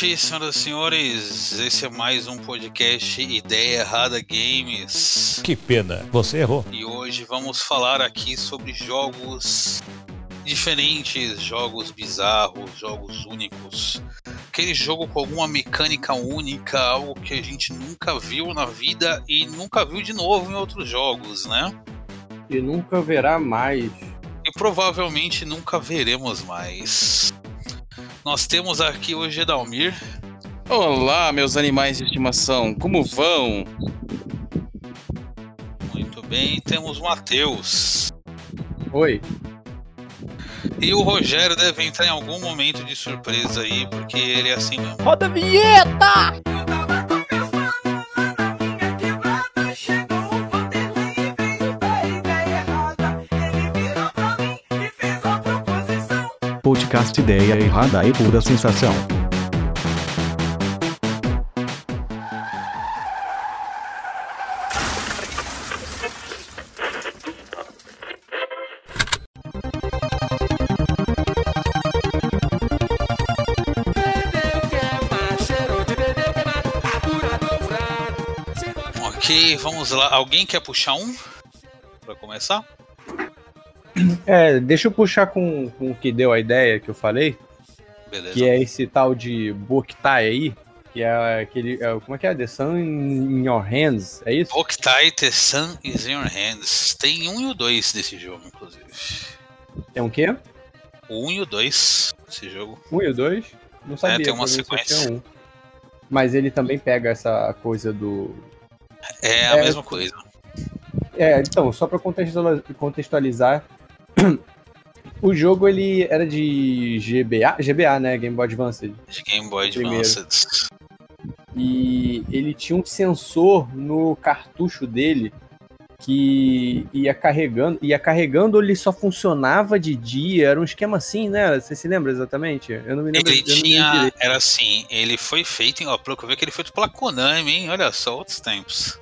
noite, senhoras e senhores. Esse é mais um podcast Ideia Errada Games. Que pena, você errou. E hoje vamos falar aqui sobre jogos diferentes, jogos bizarros, jogos únicos. Aquele jogo com alguma mecânica única, algo que a gente nunca viu na vida e nunca viu de novo em outros jogos, né? E nunca verá mais. E provavelmente nunca veremos mais. Nós temos aqui hoje Edalmir. Olá, meus animais de estimação, como vão? Muito bem, temos o Matheus. Oi. E o Rogério deve entrar em algum momento de surpresa aí, porque ele é assim mesmo. Roda a vinheta! Podcast Ideia Errada e Pura Sensação. Ok, vamos lá. Alguém quer puxar um? Pra começar? É, deixa eu puxar com, com o que deu a ideia que eu falei, Beleza. que é esse tal de Boktai aí, que é aquele. é, como é que é? The Sun in Your Hands, é isso? Octai The Sun is in Your Hands. Tem um e o dois desse jogo, inclusive. Tem um quê? O um e o dois desse jogo. Um e o dois? Não sabia. tem uma sequência. um. Mas ele também pega essa coisa do. É a É, mesma coisa. É, então, só pra contextualiza- contextualizar. O jogo ele era de GBA, GBA, né? Game Boy Advance. De Game Boy. Advance. E ele tinha um sensor no cartucho dele que ia carregando, ia carregando, ele só funcionava de dia, era um esquema assim, né? Você se lembra exatamente? Eu não me lembro. Ele tinha. Era assim, ele foi feito, em- ó, pelo que eu vi que ele foi feito pela Konami, hein? Olha só, outros tempos.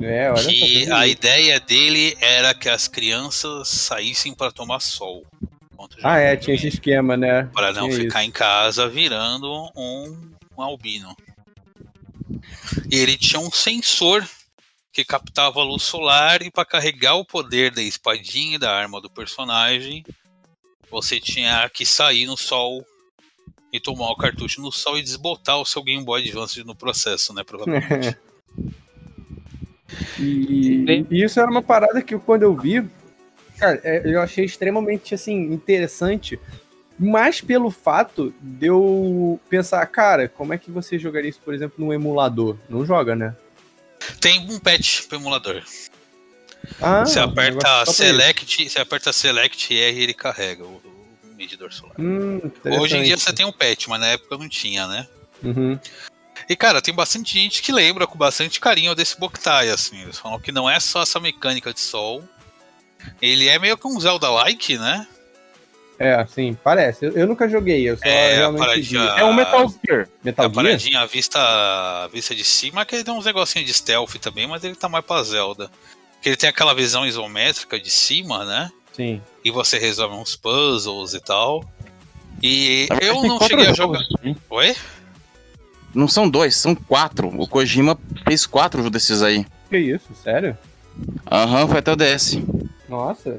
É, olha que a ideia dele era que as crianças saíssem para tomar sol. Ah, é, tinha esse esquema, né? Para não Tinha ficar isso. em casa virando um, um albino. E ele tinha um sensor que captava a luz solar e para carregar o poder da espadinha e da arma do personagem, você tinha que sair no sol e tomar o cartucho no sol e desbotar o seu Game Boy Advance no processo, né? Provavelmente. E, e isso era uma parada que quando eu vi, cara, é, eu achei extremamente assim interessante, mas pelo fato de eu pensar, cara, como é que você jogaria isso, por exemplo, num emulador? Não joga, né? Tem um patch pro emulador. Ah, você aperta Select, você aperta Select R e ele carrega o, o medidor solar. Hum, Hoje em dia você tem um patch, mas na época não tinha, né? Uhum. E cara, tem bastante gente que lembra com bastante carinho desse Boktai, assim. Eles falam que não é só essa mecânica de sol. Ele é meio que um Zelda-like, né? É, sim, parece. Eu, eu nunca joguei, eu só É, a realmente paradinha-. É um Metal Gear. Metal a Gear? paradinha à vista, à vista de cima, que ele tem uns negocinhos de stealth também, mas ele tá mais pra Zelda. Que ele tem aquela visão isométrica de cima, né? Sim. E você resolve uns puzzles e tal. E eu não cheguei a jogos, jogar. hein? Oi? Não são dois, são quatro. O Kojima fez quatro desses aí. Que isso, sério? Aham, foi até o DS. Nossa.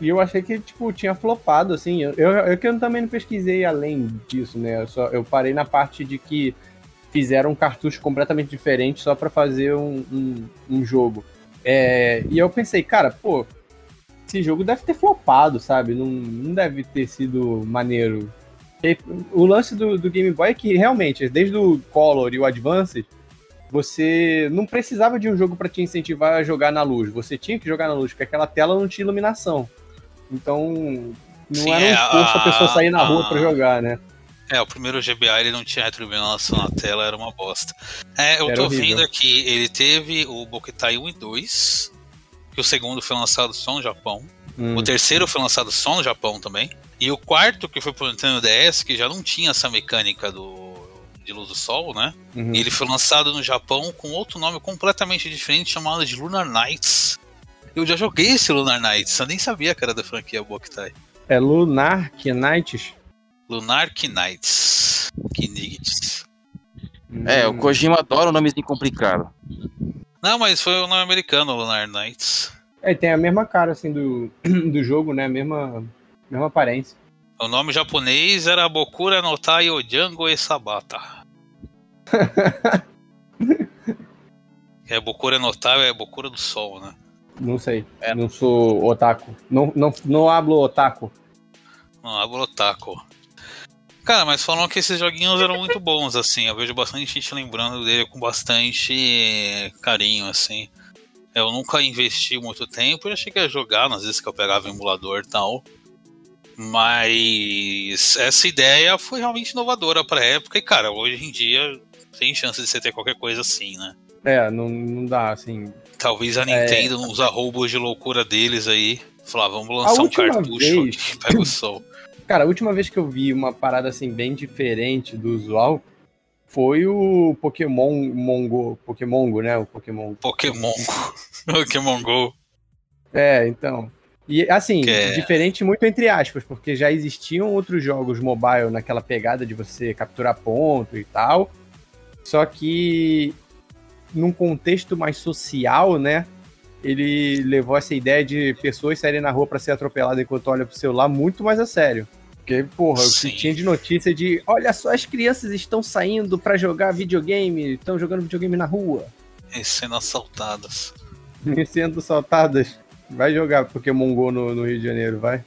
E eu achei que, tipo, tinha flopado, assim. Eu, eu, eu que eu também não pesquisei além disso, né? Eu, só, eu parei na parte de que fizeram um cartucho completamente diferente só pra fazer um, um, um jogo. É, e eu pensei, cara, pô, esse jogo deve ter flopado, sabe? Não, não deve ter sido maneiro. O lance do, do Game Boy é que realmente, desde o Color e o Advance, você não precisava de um jogo pra te incentivar a jogar na luz. Você tinha que jogar na luz, porque aquela tela não tinha iluminação. Então, não Sim, era um é, esforço a, a- pessoa sair na a- rua pra jogar, né? É, o primeiro GBA ele não tinha retroiluminação na tela, era uma bosta. É, eu Era tô horrível. vendo aqui, ele teve o Bokutai 1 e 2, que o segundo foi lançado só no Japão. Hum. O terceiro foi lançado só no Japão também. E o quarto, que foi pro Nintendo DS, que já não tinha essa mecânica do de luz do sol, né? Uhum. E ele foi lançado no Japão com outro nome completamente diferente, chamado de Lunar Nights. Eu já joguei esse Lunar Nights, eu nem sabia que era da franquia Bokutai. É Lunar Knights. Lunar Knights. Knigits. É, o Kojima adora o nomezinho complicado. Não, mas foi o nome americano, Lunar Knights. É, tem a mesma cara, assim, do, do jogo, né? A mesma, mesma aparência. O nome japonês era Bokura no Tai Ojango e Sabata. é Bokura no Tai é Bokura do Sol, né? Não sei. É. Não sou otaku. Não, não, não hablo otaku. Não, Agrotaco. Cara, mas falam que esses joguinhos eram muito bons, assim. Eu vejo bastante gente lembrando dele com bastante carinho, assim. Eu nunca investi muito tempo, já cheguei a jogar, às vezes que eu pegava emulador e tal. Mas essa ideia foi realmente inovadora pra época, e cara, hoje em dia tem chance de você ter qualquer coisa assim, né? É, não, não dá, assim. Talvez a Nintendo, nos arroubos de loucura deles aí, falar, vamos lançar um cartucho vez- que pega o sol. Cara, a última vez que eu vi uma parada assim bem diferente do usual foi o Pokémon Mongo. Pokémon Go, né? O Pokémon. Pokémon. Pokémon Go. É, então. E assim, é- diferente muito entre aspas, porque já existiam outros jogos mobile naquela pegada de você capturar ponto e tal. Só que num contexto mais social, né? Ele levou essa ideia de pessoas saírem na rua pra ser atropeladas enquanto olha pro celular muito mais a sério. Porque, porra, o que tinha de notícia de olha só, as crianças estão saindo pra jogar videogame, estão jogando videogame na rua, E sendo assaltadas. e sendo assaltadas. Vai jogar Pokémon GO no, no Rio de Janeiro, vai.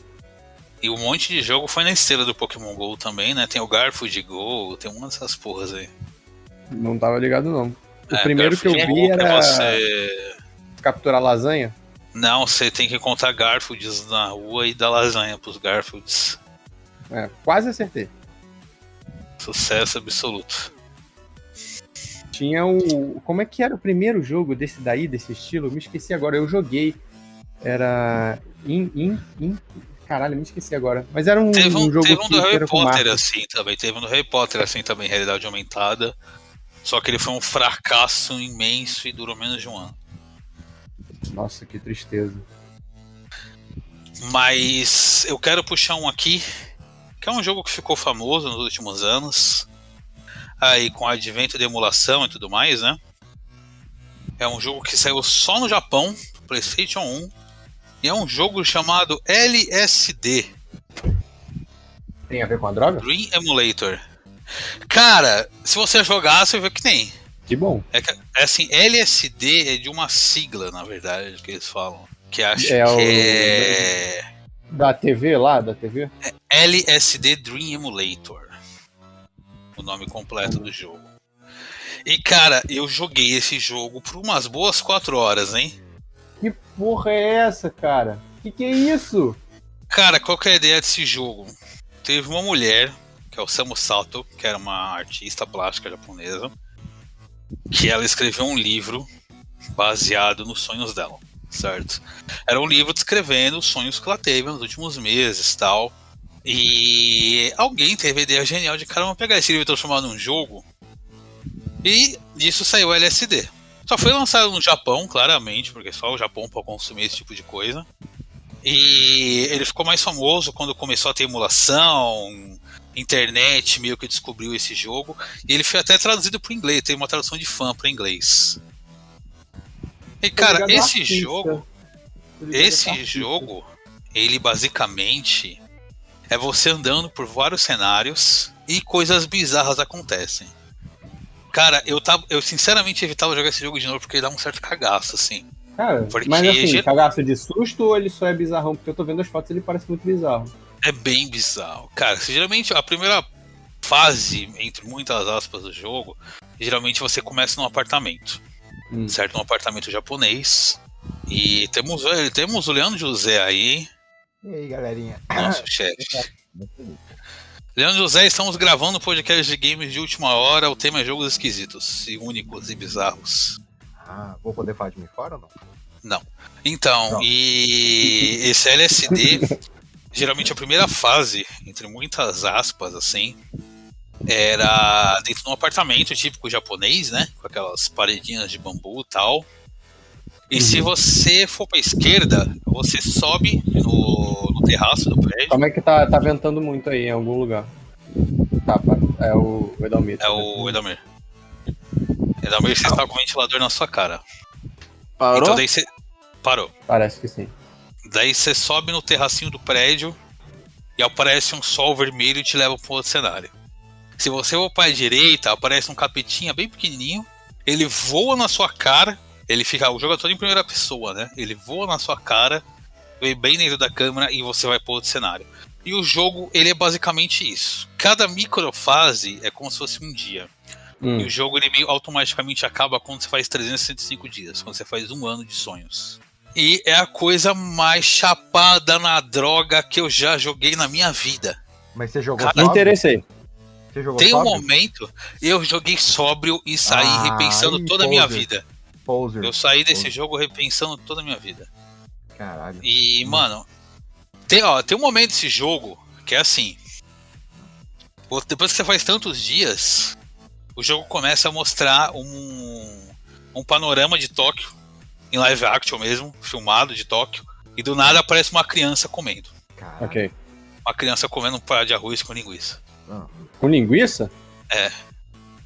E um monte de jogo foi na esteira do Pokémon GO também, né? Tem o Garfield Go, tem uma dessas porras aí. Não tava ligado, não. O É, primeiro que eu Garfield vi era Você... capturar lasanha. Não, você tem que contar Garfields na rua e dar lasanha pros Garfields. É, quase acertei. Sucesso absoluto. Tinha o. Como é que era o primeiro jogo desse daí, desse estilo? Me esqueci agora. Eu joguei. Era. In, in, in... Caralho, me esqueci agora. Mas era um, Teve um, um jogo teve um que do Harry Potter assim também. Teve um do Harry Potter assim também, realidade aumentada. Só que ele foi um fracasso imenso e durou menos de um ano. Nossa, que tristeza. Mas eu quero puxar um aqui, que é um jogo que ficou famoso nos últimos anos. Aí com o advento de emulação e tudo mais, né? É um jogo que saiu só no Japão, PlayStation 1. E é um jogo chamado LSD, Tem a ver com a droga? Dream Emulator. Cara, se você jogar, você vê que tem. Que bom. É, que- é assim, LSD é de uma sigla, na verdade, que eles falam. Que acho É que o- é. Da TV lá, da TV? LSD Dream Emulator. O nome completo do jogo. E cara, eu joguei esse jogo por umas boas quatro horas, hein? Que porra é essa, cara? Que que é isso? Cara, qual que é a ideia desse jogo? Teve uma mulher, que é o Samu Sato, que era uma artista plástica japonesa, que ela escreveu um livro baseado nos sonhos dela, certo? Era um livro descrevendo os sonhos que ela teve nos últimos meses tal. E alguém teve a ideia genial de caramba pegar esse livro e transformar num jogo. E disso saiu o LSD. Só foi lançado no Japão, claramente, porque só o Japão pode consumir esse tipo de coisa. E ele ficou mais famoso quando começou a ter emulação, internet meio que descobriu esse jogo. E ele foi até traduzido para inglês, tem uma tradução de fã para inglês. E cara, ligado ao esse artista. jogo, ao esse jogo, ele basicamente é você andando por vários cenários e coisas bizarras acontecem. Cara, eu tava, eu sinceramente evitava jogar esse jogo de novo porque dá um certo cagaço assim. Cara, Porque mas assim, ger- cagaço de susto ou ele só é bizarrão? Porque eu tô vendo as fotos e ele parece muito bizarro. É bem bizarro. Cara, se geralmente a primeira fase, entre muitas aspas, do jogo, geralmente você começa num apartamento. Hum. Certo? Num apartamento japonês. E temos, eh, temos o Leandro José aí, E aí, galerinha? nosso chefe. Leandro José, estamos gravando um podcast de games de última hora. O tema é jogos esquisitos e únicos e bizarros. Ah, vou poder falar de mim fora ou não? Então, Não. e esse LSD, geralmente a primeira fase, entre muitas aspas, assim, era dentro de um apartamento típico japonês, né? Com aquelas paredinhas de bambu e tal. E se você for pra esquerda, você sobe no, no terraço do prédio. Como é que tá, tá ventando muito aí em algum lugar? Tá. É o Edalmir. É o Edalmir. Edalmir, você está com o ventilador na sua cara. Parou? Então daí você. Parou. Parece que sim. Daí você sobe no terracinho do prédio e aparece um sol vermelho e te leva para outro cenário. Se você for para a direita, aparece um capetinha bem pequenininho. Ele voa na sua cara. Ele fica. O jogo é todo em primeira pessoa, né? Ele voa na sua cara, vem bem dentro da câmera e você vai para outro cenário. E o jogo, ele é basicamente isso. Cada microfase é como se fosse um dia. Hum. E o jogo ele meio automaticamente acaba quando você faz 365 dias, quando você faz um ano de sonhos. E é a coisa mais chapada na droga que eu já joguei na minha vida. Mas você jogou Cara, Me interessei. Você jogou Tem um sóbrio? momento, eu joguei sóbrio e saí Ah, repensando toda a minha vida. Poser. Eu saí desse Poser. jogo repensando toda a minha vida. Caralho. E, mano, tem, ó, tem um momento desse jogo que é assim. o- Depois que você faz tantos dias, o jogo começa a mostrar um, um panorama de Tóquio, em live action mesmo, filmado de Tóquio, e do nada aparece uma criança comendo. Caralho. Ok. Uma criança comendo um prato de arroz com linguiça. Ah, Com linguiça?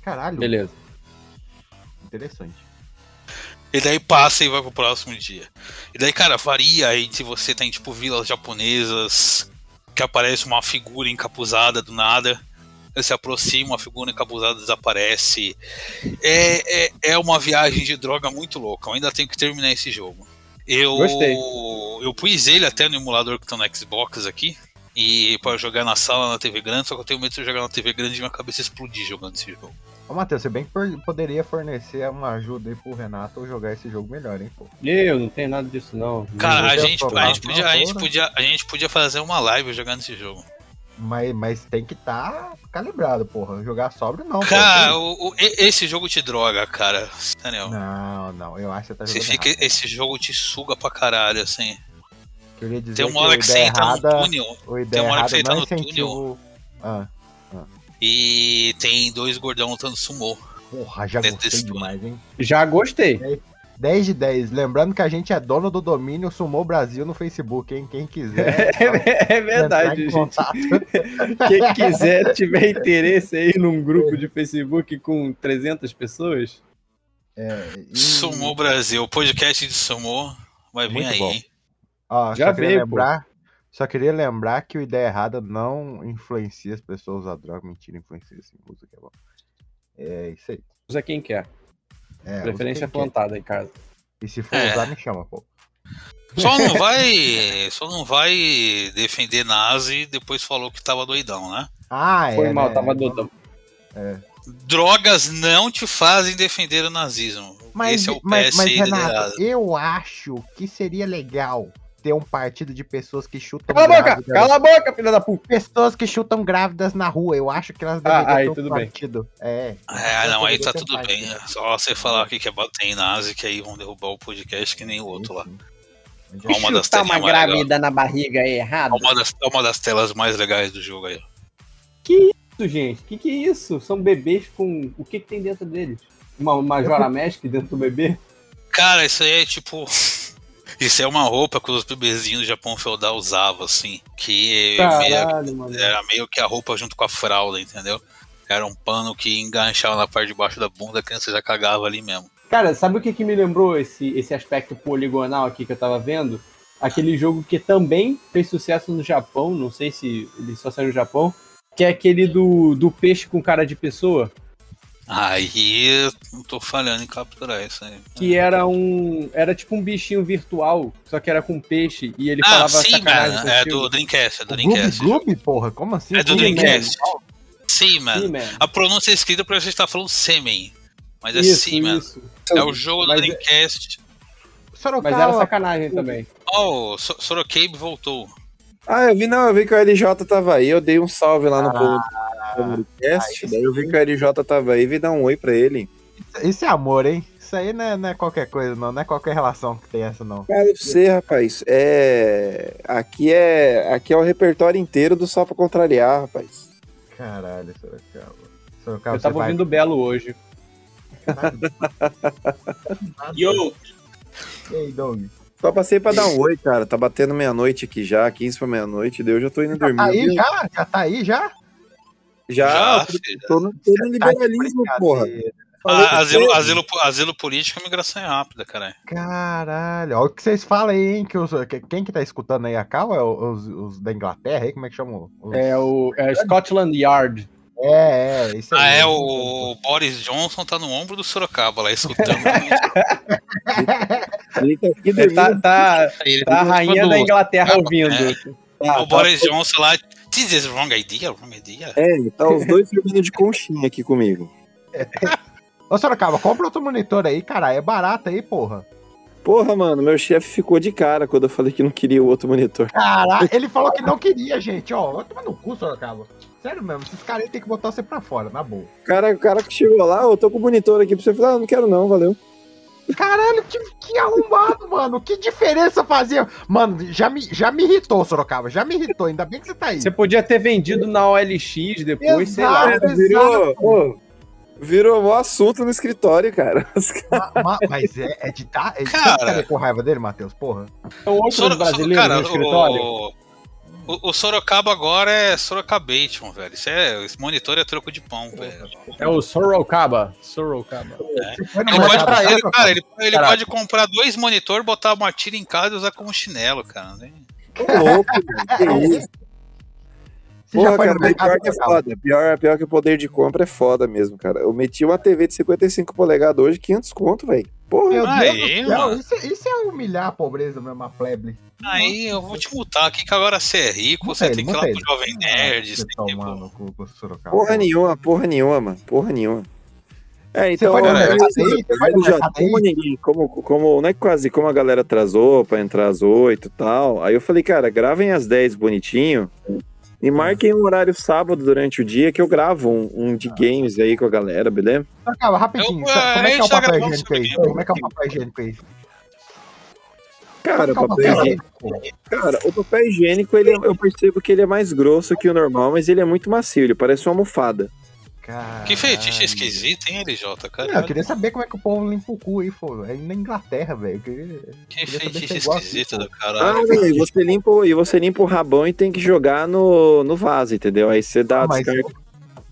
caralho. Beleza. Interessante. E daí passa e vai pro próximo dia. E daí, cara, varia aí se você tem, tipo, vilas japonesas que aparece uma figura encapuzada do nada. Aí se aproxima, uma figura encapuzada desaparece. É, é, é uma viagem de droga muito louca. Eu ainda tenho que terminar esse jogo. Eu, Gostei. eu pus ele até no emulador que tá no Xbox aqui. E para jogar na sala na TV grande, só que eu tenho medo de jogar na TV grande e minha cabeça explodir jogando esse jogo. Ô, Matheus, você bem que poderia fornecer uma ajuda aí pro Renato ou jogar esse jogo melhor, hein, pô. Eu não tenho nada disso, não. Cara, a gente, a, gente podia, a, gente podia, a gente podia fazer uma live jogando esse jogo. Mas, mas tem que estar calibrado, porra. Jogar sóbrio não, Cara, o- o- esse jogo te droga, cara. Sério. Não, não, eu acho que você tá Você jogando fica, errado. esse jogo te suga pra caralho, assim. Queria dizer Tem uma que hora o que você entra no errada, túnel o ideia tem uma hora que você entra no túnel. incentivo... Ah, e tem dois gordão lutando sumô. porra, já gostei desse túnel. demais, hein. Já gostei. 10 de 10. Lembrando que a gente é dono do domínio Sumou Brasil no Facebook, hein? Quem quiser. É verdade, entrar em gente. Quem quiser, tiver interesse aí num grupo de Facebook com 300 pessoas, É, e- Sumô Brasil, podcast de Sumô vai vir aí, bom. hein? Ó, Já só queria veio, pô. lembrar, Só queria lembrar que o Ideia Errada não influencia as pessoas a usar droga. Mentira, influencia sim, usa que é bom. É isso aí. usa quem quer. É, Preferência quem quer. plantada em casa. E se for É. usar, me chama, pô. Só não vai. Só não vai defender nazi e depois falou que tava doidão, né? Ah, é. Foi mal, né? tava dodão. Drogas não te fazem defender o nazismo. Mas, Esse é o mas, PSI mas Renato, eu acho que seria legal ter um partido de pessoas que chutam Cala a boca! Cala a boca, filha da puta! Pessoas que chutam grávidas na rua. Eu acho que elas Ah, deveriam aí ter um tudo bem. partido. É. É, não, aí tá tudo bem. partido. É só você falar que quer bater em nazi, que aí vão derrubar o podcast que nem o outro lá. É uma das Chutar telinhas uma grávida na barriga é errado? É uma das, é uma das telas mais legais do jogo aí. isso, gente? Que que é isso? São bebês com. O que, que tem dentro deles? Uma, uma Joramesk dentro do bebê? Cara, isso aí é tipo. Isso é uma roupa que os bebezinhos do Japão feudal usavam, assim. Que meio- Caralho, mano. era meio que a roupa junto com a fralda, entendeu? Era um pano que enganchava na parte de baixo da bunda, a criança já cagava ali mesmo. Cara, sabe o que, que me lembrou esse, esse aspecto poligonal aqui que eu tava vendo? Aquele jogo que também fez sucesso no Japão, não sei se ele só saiu no Japão, que é aquele do, do peixe com cara de pessoa, Aí eu não tô falhando em capturar isso aí. que era um. Era tipo um bichinho virtual, só que era com peixe, e ele Ah, falava sim, sacanagem mano. É do Dreamcast, é do O Gloob Dreamcast. Gloob, porra? Como assim? É do Gloob Dreamcast. Sim, mano. Sim. A pronúncia é escrita pra gente estar falando sêmen. Mas é Isso, sim, mano. isso. É o jogo do Mas- Dreamcast. Sorocaba. Mas era sacanagem também. Oh, so Sorocabe voltou. Ah, eu vi, não, eu vi que o LJ tava aí, eu dei um salve lá no povo cast, daí eu vi que o LJ tava aí vi dar um oi pra ele. Isso é amor, hein? Isso aí não é, não é qualquer coisa, não. Não é qualquer relação que tem essa, não. Cara, eu sei, rapaz, é... Aqui é aqui é o repertório inteiro do Só Pra Contrariar, rapaz. Caralho, Sorocaba. Sorocaba, Eu tava você vai- ouvindo o Belo hoje. Yo, E aí, Doug? Só passei pra dar um oi, cara, tá batendo meia-noite aqui já, 15 pra meia-noite, daí eu já tô indo Tá dormir. aí viu? já? Já tá aí já? Já, Já, tô, no, tô no Tá de liberalismo, porra. brincadeira. Falei Ah, asilo, asilo, asilo político é migração rápida, caralho. Caralho, olha o que vocês falam aí, hein? Que os, que- quem que tá escutando aí a Cal é os, os da Inglaterra aí? Como é que chama? Os- É o é Scotland Yard. é, é, isso aí. Ah, é, o Boris Johnson tá no ombro do Sorocaba lá escutando. Ele tá Ele tá, tá, Ele tá a rainha da Inglaterra Ah, ouvindo. é. Tá, o tá, Boris Johnson lá. This is wrong idea, wrong idea. é, tá os dois dormindo de conchinha aqui comigo. Ô, Sorocaba, compra outro monitor aí, cara. É barato aí, porra. Porra, mano, meu chefe ficou de cara quando eu falei que não queria o outro monitor. Caralho, ele falou que não queria, gente. Ó, vai tomar no cu, Sorocaba. Sério mesmo, esses caras aí tem que botar você pra fora, na boa. O cara, o cara que chegou lá, eu tô com o monitor aqui pra você falar, ah, não quero não, valeu. Caralho, que, que arrumado, mano. Que diferença fazia. Mano, já me, já me irritou, Sorocaba. Já me irritou. Ainda bem que você tá aí. Você podia ter vendido na OLX depois, sei lá. Exato. Virou, ô, virou um assunto no escritório, cara. Ma- ma- mas é, é de tá. É de Cara. ficaria com raiva dele, Matheus, porra. São outros Soro- brasileiros cara, no escritório. o, o, o Sorocaba agora é Sorocabation, velho. Isso é, esse monitor é troco de pão, velho. É o Sorocaba. Sorocaba. Foi no Ele pode, ele, cara, ele, ele pode comprar dois monitor, botar uma tira em casa e usar como chinelo, cara. né? Ô, louco, que isso? Você já Porra, foi cara, mercado, pior que é foda. Pior, pior que o poder de compra é foda mesmo, cara. Eu meti uma TV de 55 polegadas hoje, 500 conto, velho. Porra, Meu Aí, mano. isso, é- isso é humilhar a pobreza mesmo, a plebe. Aí eu vou te multar aqui que agora você é rico, você ele, tem que ir lá pro. Jovem Nerd, Você tem que ir pro- tomando com, com o Sorocaba. porra nenhuma, porra nenhuma, mano. Porra nenhuma. É, então, foi cara, já, mercado como ninguém, como, como, não é quase, como a galera atrasou pra entrar às 8 e tal, aí eu falei, cara, gravem às 10 bonitinho e marquem um horário sábado durante o dia que eu gravo um, um de games aí com a galera, beleza? Sorocaba, rapidinho. Eu- só- como é a que é o tá papel higiênico aí? Como é que é o papel higiênico aí? Cara, o é papel é higiênico? cara, o papel higiênico, ele, é- eu percebo que ele é mais grosso que o normal, mas ele é muito macio, ele parece uma almofada. Que feitiço Caralho. esquisito, hein, LJ, cara? Não, eu queria saber como é que o povo limpa o cu aí, pô. É na Inglaterra, velho. Queria- Que feitiço esquisito do Ah, caralho. não, e você limpa, o- e você limpa o rabão e tem que jogar no, no vaso, entendeu? Aí você dá Ah, mas descarga. eu,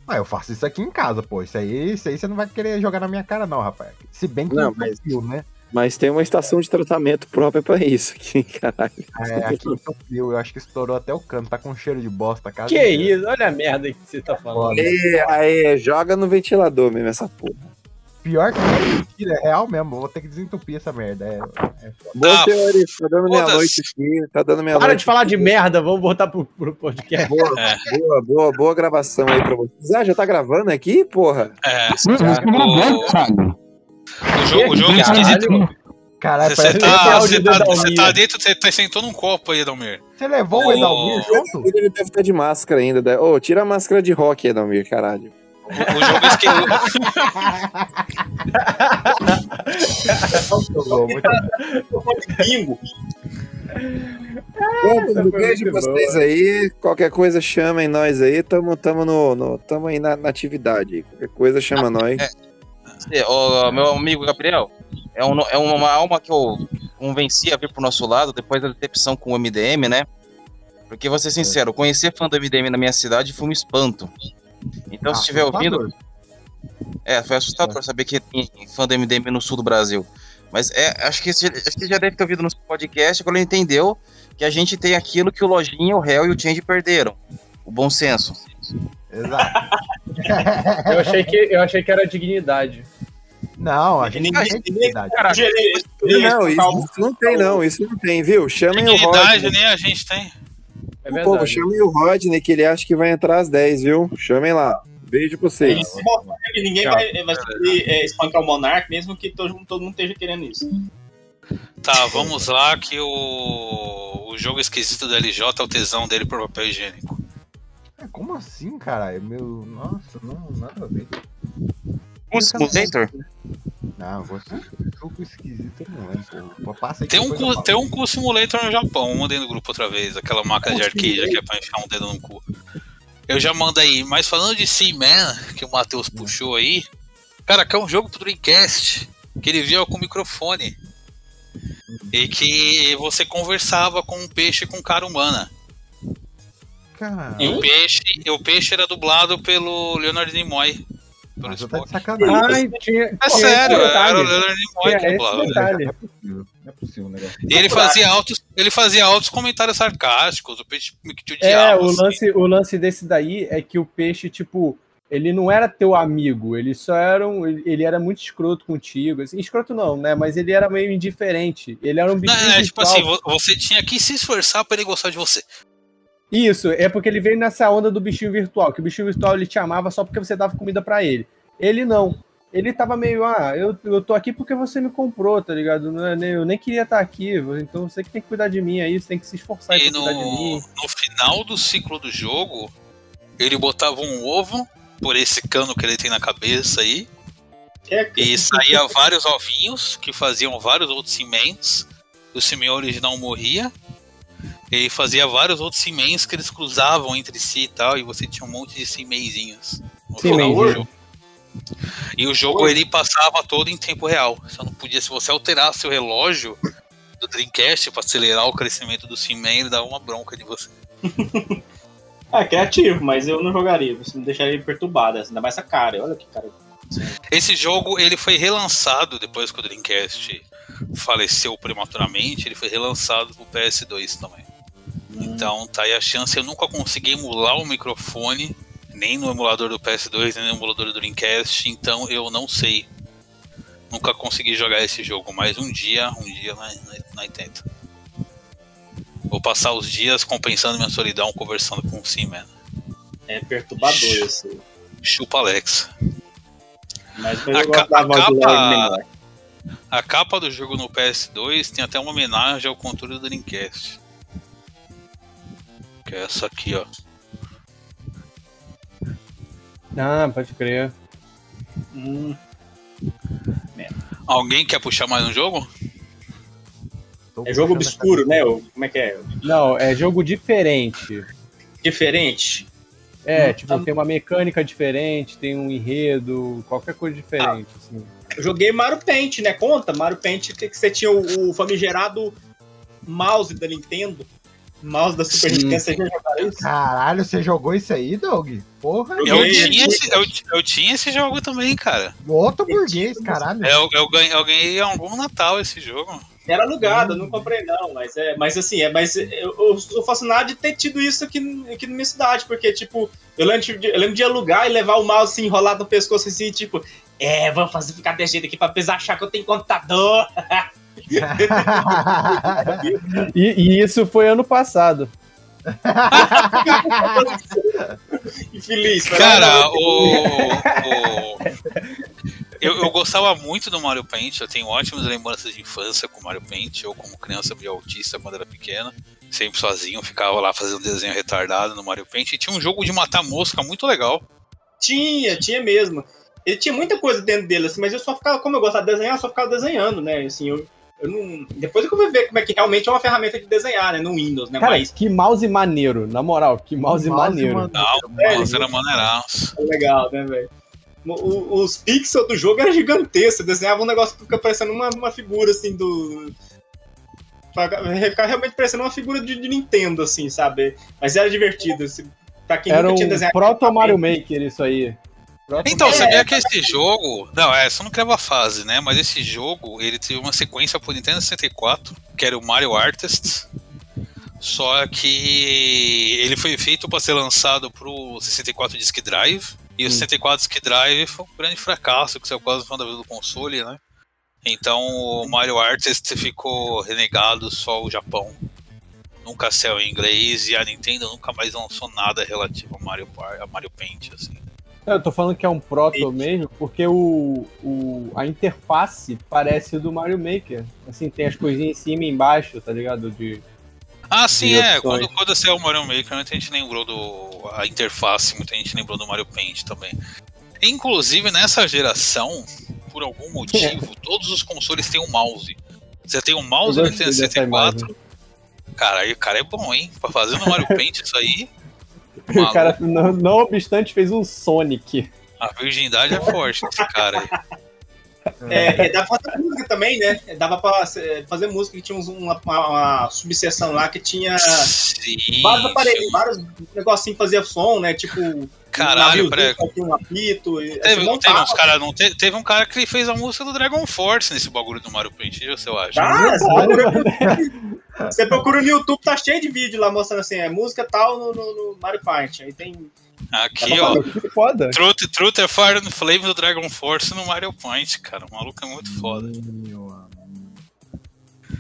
ah, eu faço isso aqui em casa, pô. Isso aí, isso aí você não vai querer jogar na minha cara, não, rapaz. Se bem que Não, não, mas- mas... né? Mas tem uma estação de tratamento própria pra isso aqui, caralho. É, aqui eu acho que estourou até o cano, tá com cheiro de bosta a casa. Que inteira. isso? Olha a merda que você tá falando. Aí, aí, joga no ventilador mesmo essa porra. Pior que é mentira, é real mesmo. Vou ter que desentupir essa merda. É, é. Boa Ah, senhora, tá dando meia-noite foda-se. aqui, tá dando meia-noite. Para de falar de merda, vamos botar pro, pro podcast. Boa, É. boa, boa, boa gravação aí pra vocês. Ah, já tá gravando aqui, porra? É, Thiago. O jogo, o jogo é esquisito. Caralho. Caralho, Você tá, áudio você tá, você tá dentro, você tá sentou num copo aí, Edalmir. você levou o Edalmir junto? Ele deve estar de máscara ainda. né? Ô, tira a máscara de rock, Edalmir, caralho. O, o jogo é esquisito. Bingo. Bom, um beijo pra vocês aí. Qualquer coisa, chamem nós aí. Tamo, tamo, no, no- tamo aí na, na atividade. Qualquer coisa, chama nós. É, Ô, meu amigo Gabriel, é, um- é uma alma que eu convenci a vir pro nosso lado depois da decepção com o MDM, né? Porque, vou ser sincero, conhecer fã do MDM na minha cidade foi um espanto. Então, se estiver ouvindo, é, foi assustador saber que tem fã do MDM no sul do Brasil. Mas é, acho que, acho que já deve ter ouvido no podcast quando ele entendeu que a gente tem aquilo que o Lojinha, o Réu e o Change perderam. O bom senso. Exato. Eu achei, que, eu achei que era dignidade. Não, a gente Ninguém- dignidade. Cara, Não, isso, isso não tem, não. Isso não tem, viu? Chamem o Dignidade Rodney. nem a gente tem. É Pô, verdade. chamem o Rodney, que ele acha que vai entrar às 10, viu? Chamem lá. Beijo pra vocês. ninguém vai, vai conseguir, é, espancar o Monark, mesmo que todo, mundo- todo mundo esteja querendo isso. Tá, vamos lá que o, o jogo esquisito do LJ é o tesão dele por papel higiênico. É, Como assim, caralho? Meu. Nossa, não, nada a ver. Um simulator? Não, você. Jogo esquisito, não aí Tem um, cu, tem um cu simulator no Japão, mandei no grupo outra vez, aquela máquina de arcade que é pra enfiar um dedo no cu. Eu já mando aí, mas falando de Seaman, que o Matheus puxou aí, cara, que é um jogo pro Dreamcast, que ele via com microfone. E que você conversava com um peixe com cara humana. Cara, E o peixe, e o peixe era dublado pelo Leonard Nimoy. Pelo Mas tá de Spock. sacanagem. Ai, tinha, É tinha sério, esse era o Leonard Nimoy que dublava. detalhe. Não é possível. Não é possível negócio. E ele fazia altos, ele fazia altos comentários sarcásticos, o peixe que te É, odiava. o assim. lance, o lance desse daí é que o peixe, tipo, ele não era teu amigo, ele só era um, ele era muito escroto contigo. Assim, escroto não, né? Mas ele era meio indiferente. Ele era um Não, bichinho é, tipo assim, vo- você tinha que se esforçar pra ele gostar de você. Isso, é porque ele veio nessa onda do bichinho virtual, que o bichinho virtual ele te amava só porque você dava comida pra ele. Ele não. Ele tava meio, ah, eu, eu tô aqui porque você me comprou, tá ligado? É eu nem queria estar aqui, então você que tem que cuidar de mim aí, você tem que se esforçar E pra cuidar de no, mim. no final do ciclo do jogo, ele botava um ovo por esse cano que ele tem na cabeça aí, É, e saía vários ovinhos que faziam vários outros ciments. O cimento original morria. Ele fazia vários outros ciments que eles cruzavam entre si e tal, e você tinha um monte de cimenzinhos. no final do Cimenzinho. jogo. E o jogo ele passava todo em tempo real. Você não podia, se você alterasse o relógio do Dreamcast para acelerar o crescimento do Cimento, ele dava uma bronca de você. é criativo, mas eu não jogaria. Você me deixaria perturbado. Ainda mais essa cara. Olha que cara. Esse jogo ele foi relançado depois que o Dreamcast faleceu prematuramente, ele foi relançado pro PS2 também. Então tá aí a chance. Eu nunca consegui emular o microfone, nem no emulador do PS2, nem no emulador do Dreamcast, então eu não sei. Nunca consegui jogar esse jogo, mas um dia, um dia nós, tenta. Vou passar os dias compensando minha solidão conversando com o Seaman. É perturbador esse. Chupa Alex. Mas A ca- a capa-. A capa do jogo no PS2 tem até uma homenagem ao controle do Dreamcast. Que é essa aqui, ó. Ah, pode crer. Hum, Alguém quer puxar mais um jogo? É jogo obscuro, né? O- Como é que é? Não, é jogo diferente. Diferente. É, Hum, tipo, tá. tem uma mecânica diferente, tem um enredo, qualquer coisa diferente, assim. Eu joguei Mario Paint, né? Conta? Mario Paint que que você tinha o, o famigerado mouse da Nintendo. Mouse da Super. Nintendo. Você já jogou isso? Caralho, você jogou isso aí, Doug? Porra, Eu tinha, esse- eu, eu tinha esse jogo também, cara. outro burguês, caralho. Eu, eu, ganhei, eu ganhei algum Natal esse jogo. Era alugado, eu não comprei não, mas é, mas assim, é, mas eu, eu sou fascinado de ter tido isso aqui, aqui na minha cidade, porque tipo, eu lembro, de, eu lembro de alugar e levar o mouse assim, enrolado no pescoço assim, tipo, é, vamos fazer ficar desse jeito aqui pra pesar achar que eu tenho computador. E, e isso foi ano passado. Infeliz. Cara, o. o- eu, eu gostava muito do Mario Paint, eu tenho ótimas lembranças de infância com Mario Paint, eu como criança meio autista quando era pequena, sempre sozinho, ficava lá fazendo desenho retardado no Mario Paint, e tinha um jogo de matar mosca muito legal. Tinha, tinha mesmo. Ele tinha muita coisa dentro dele, assim, mas eu só ficava, como eu gostava de desenhar, eu só ficava desenhando, né? Assim, eu, eu não. Depois eu fui ver como é que realmente é uma ferramenta de desenhar, né? No Windows, né? Cara, Mas que mouse maneiro, na moral, que mouse, maneiro. mano. Não, É, nossa, era maneiraço. é legal, né, velho? Os pixels do jogo eram gigantescos, desenhava um negócio que fica parecendo uma, uma figura assim do. Ficar realmente parecendo uma figura de, de Nintendo, assim, sabe? Mas era divertido. Assim, pra quem Era nunca um tinha desenhado. proto Mario Maker isso aí. Então, sabia que esse jogo. Não, é, só não criava fase, né? Mas esse jogo, ele teve uma sequência pro Nintendo 64, que era o Mario Artists. Só que ele foi feito para ser lançado pro 64 Disk Drive. E o Hum. 64 Disk Drive foi um grande fracasso, que saiu quase no final da vida do console, né? Então o Mario Artist ficou renegado só o Japão. Nunca saiu em inglês e a Nintendo nunca mais lançou nada relativo ao Mario, a Mario Paint, assim. Eu tô falando que é um proto mesmo, porque o, o, a interface parece do Mario Maker. Assim, tem as coisinhas em cima e embaixo, tá ligado? De... Ah, sim, de é. Quando, quando saiu o Mario Maker, muita gente lembrou do. a interface, muita gente lembrou do Mario Paint também. Inclusive, nessa geração, por algum motivo, todos os consoles têm um mouse. Você tem um mouse no Nintendo dessa 64. Cara, aí o cara é bom, hein? Pra fazer no Mario Paint isso aí, O cara, não, não obstante, fez um Sonic. a virgindade é forte desse cara aí. É, é, dava pra fazer música também, né? Dava pra é, fazer música, que tinha uns- uma, uma, uma subseção lá que tinha Sim. vários aparelhos, vários negocinhos que fazia som, né? Tipo, Caralho, um naviozinho, um apito. e- Teve, você teve uns cara, não te- teve um cara que fez a música do Dragon Force nesse bagulho do Mario Paint, você acha? Ah, você procura no YouTube, tá cheio de vídeo lá mostrando assim, é música tal no, no, no Mario Paint. Aí tem. Aqui, ó. foda. Truth, Truth é Fire and Flame do Dragon Force no Mario Paint, cara. O maluco é muito foda.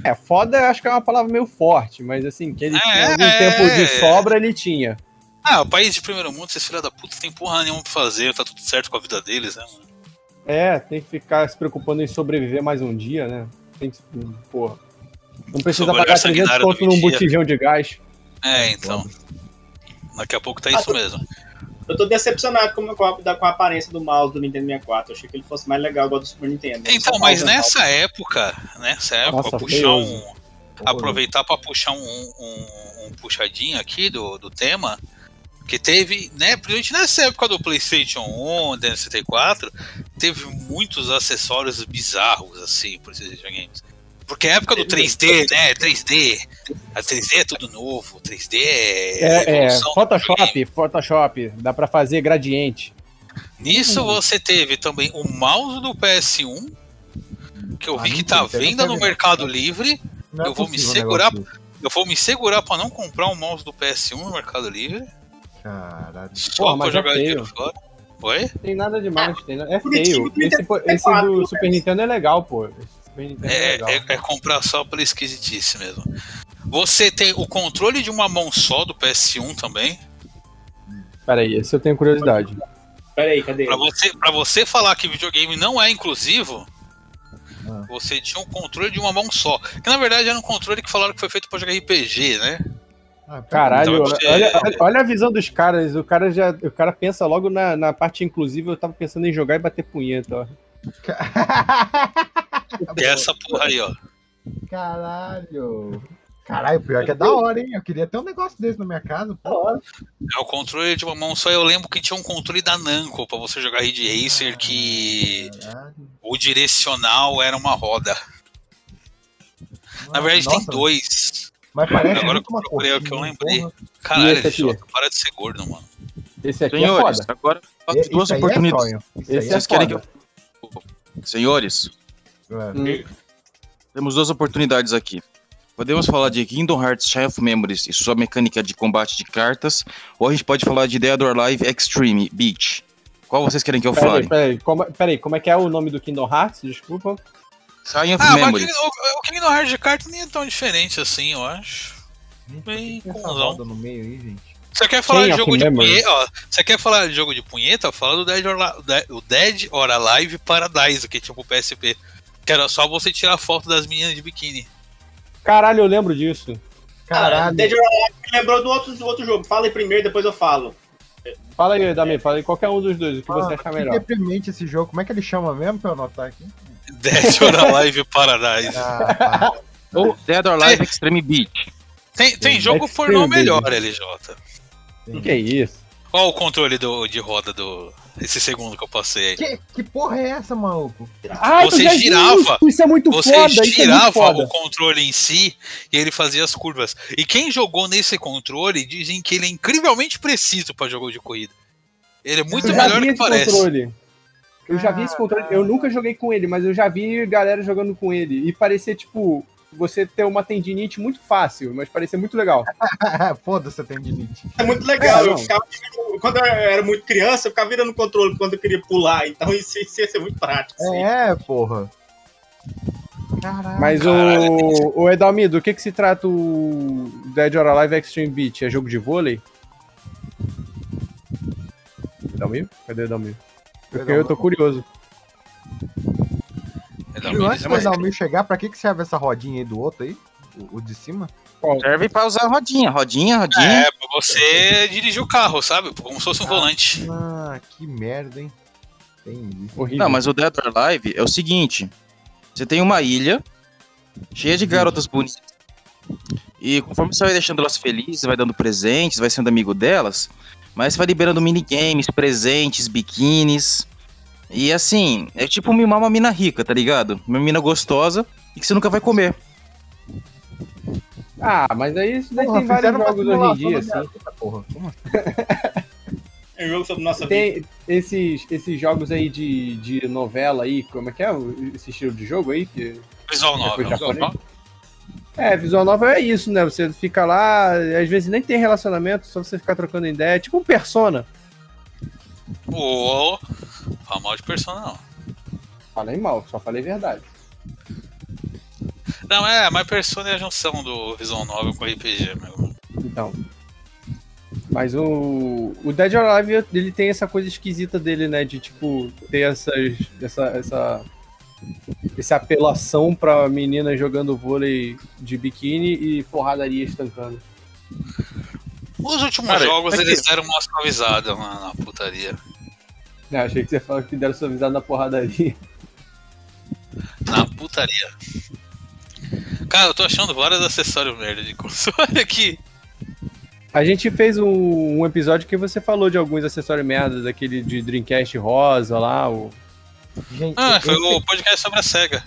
É, foda eu acho que é uma palavra meio forte, mas assim, que ele É, tinha algum é. tempo de sobra, ele tinha. Ah, o país de primeiro mundo, esses filha da puta tem porra nenhuma pra fazer, tá tudo certo com a vida deles, né? mano? É, tem que ficar se preocupando em sobreviver mais um dia, né? Tem que. Porra. Não precisa Sobre o pagar olhar 300 sanguinário conto num botijão de gás. É, então. Daqui a pouco tá isso mesmo. Eu tô decepcionado com, com, a, com a aparência do mouse do Nintendo 64. Eu achei que ele fosse mais legal igual do Super Nintendo. Então, mas nessa época, nessa época, Nossa, puxar um. Aproveitar pra puxar um, um, um puxadinho aqui do, do tema. Que teve, né, principalmente nessa época do PlayStation 1, do N64, teve muitos acessórios bizarros, assim, por esses videogames. Porque a época do 3D, né? 3D. A 3D é tudo novo. 3D é. É, é, Photoshop. Photoshop, dá pra fazer gradiente. Nisso você teve também o mouse do PS1, que eu Ah, vi que mentira, tá à venda no Mercado Livre. Não é Eu vou me segurar-. Eu vou me segurar pra não comprar um mouse do PS1 no Mercado Livre. Caralho. Só Porra, pra é jogar feio. dinheiro fora. Oi? Tem nada demais, tem nada- é feio. Esse, esse 64, do né? Super Nintendo é legal, pô. É, É, é, comprar só pela esquisitice mesmo. Você tem o controle de uma mão só do PS1 também. Pera aí, esse eu tenho curiosidade. Pera aí, cadê? Pra você, pra você falar que videogame não é inclusivo, Ah. você tinha um controle de uma mão só. Que na verdade era um controle que falaram que foi feito pra jogar RPG, né? Ah, Caralho, Então olha, você- olha, olha- olha a visão dos caras. O cara já, o cara pensa logo na, na parte inclusiva. Eu tava pensando em jogar e bater punheta. Ó. Que é essa porra aí, ó. Caralho. Caralho, pior que é da hora, hein? Eu queria ter um negócio desse na minha casa. Pô. É o controle de uma mão só. Eu lembro que tinha um controle da Namco pra você jogar Ridge Racer que Caralho. o direcional era uma roda. Na verdade tem Nossa, dois. Mas parece Agora muito que eu procurei o que eu lembrei. porra. Caralho, esse? Jota, para de ser gordo, mano. Esse aqui Senhores, é foda. agora duas é oportunidades. é Vocês querem que eu... Senhores, é- temos duas oportunidades aqui. Podemos falar de Kingdom Hearts Shy of Memories e sua mecânica de combate de cartas, ou a gente pode falar de Dead or Alive Extreme Beach. Qual vocês querem que eu fale? pera aí, como, pera aí, como é que é o nome do Kingdom Hearts? Desculpa. Shy of Ah, o Memories. Kingdom- o, o Kingdom Hearts de carta nem é tão diferente assim, eu acho. Bem roda no meio aí, gente. Você quer falar de jogo de Memories. punheta? Ó, você quer falar de jogo de punheta? Fala do Dead or, o Dead or Alive Paradise, que tinha pro PSP. Que era só você tirar foto das meninas de biquíni. Caralho, eu lembro disso. Caralho. Me lembrou do outro, do outro jogo. Fala aí primeiro, depois eu falo. Fala aí, Dami, fala aí qualquer um dos dois, o que você Ah, achar que melhor. deprimente esse jogo. Como é que ele chama mesmo pra eu anotar aqui? Dead or Alive Paradise. Ah, Ou Dead or Alive Extreme Beach. Tem, tem Sim, jogo Extreme pornô melhor, LJ. Que isso? Qual o controle do, de roda do. Esse segundo que eu passei aí? que, que porra é essa, maluco? Ah, Você girava, isso, Isso é muito Você foda, isso é muito girava foda. o controle em si e ele fazia as curvas. E quem jogou nesse controle dizem que ele é incrivelmente preciso para jogo de corrida. Ele é muito eu já melhor vi do que esse parece. controle. Eu já vi esse controle. Eu nunca joguei com ele, mas eu já vi galera jogando com ele. E parecia, tipo, você ter uma tendinite muito fácil, mas parecia muito legal. Foda-se a tendinite. É muito legal. É, eu ficava, quando eu era muito criança, eu ficava virando o controle quando eu queria pular. Então isso, isso ia ser muito prático. assim. É, porra. Caralho. Mas Caralho. o, o do que que se trata o Dead or Alive Extreme Beach? É jogo de vôlei? Edalmi? Cadê o Edalmi? Porque eu tô curioso. Mídia. antes do Dalmir chegar, pra que, que serve essa rodinha aí do outro aí? O, o de cima? Serve pra usar rodinha, rodinha, rodinha. É, pra você dirigir o carro, sabe? Como se fosse um volante. Ah, que merda, hein? Entendi. Horrível. Não, mas o Dead or Alive é o seguinte: você tem uma ilha cheia de garotas bonitas. E conforme você vai deixando elas felizes, vai dando presentes, vai sendo amigo delas, mas você vai liberando minigames, presentes, biquínis. E assim, é tipo mimar uma mina rica, tá ligado? Uma mina gostosa e que você nunca vai comer. Ah, mas aí isso daí Porra, tem vários jogos hoje em dia, assim. porra. Como assim? É um jogo sobre nossa vida. Tem esses, esses jogos aí de, de novela aí, como é que é esse estilo de jogo aí? Que... Visual novel. É, visual novel é isso, né? Você fica lá, às vezes nem tem relacionamento, só você ficar trocando ideia. É tipo um Persona. Ô, fala mal de persona não. Falei mal, só falei verdade. Não, é, mas persona é a junção do visual novel com RPG, meu. Então. Mas o, o Dead or Alive, ele tem essa coisa esquisita dele, né? De, tipo, ter essas, essa, essa, essa apelação pra menina jogando vôlei de biquíni e porradaria estancando. Os últimos Cara, jogos é eles deram uma suavizada na, na putaria. Ah, achei que você falou que deram suavizado na porradaria. Na putaria. Cara, eu tô achando vários acessórios merda de console aqui. A gente fez um, um episódio que você falou de alguns acessórios merda, daquele de Dreamcast rosa lá, o... Gente, Ah, foi esse, o podcast sobre a SEGA.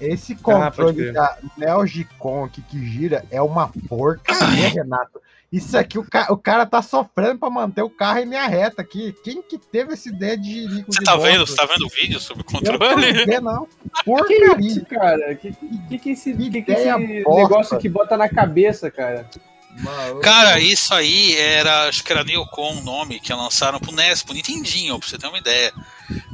esse Ah, controle crer. da Neo Gicon aqui que gira é uma porcaria, Renato. Isso aqui, o, ca- o cara tá sofrendo pra manter o carro em linha reta aqui. Quem que teve essa ideia de Você de tá vendo? Você tá vendo o vídeo sobre o Eu não controle? tô vendo, não. Que Porcaria. isso, cara? Que que, que, esse, que, que esse bosta. negócio que bota na cabeça, cara? Mano, Cara, isso aí era, acho que era Neocon o nome, que lançaram pro NES, pro Nintendinho, pra você ter uma ideia.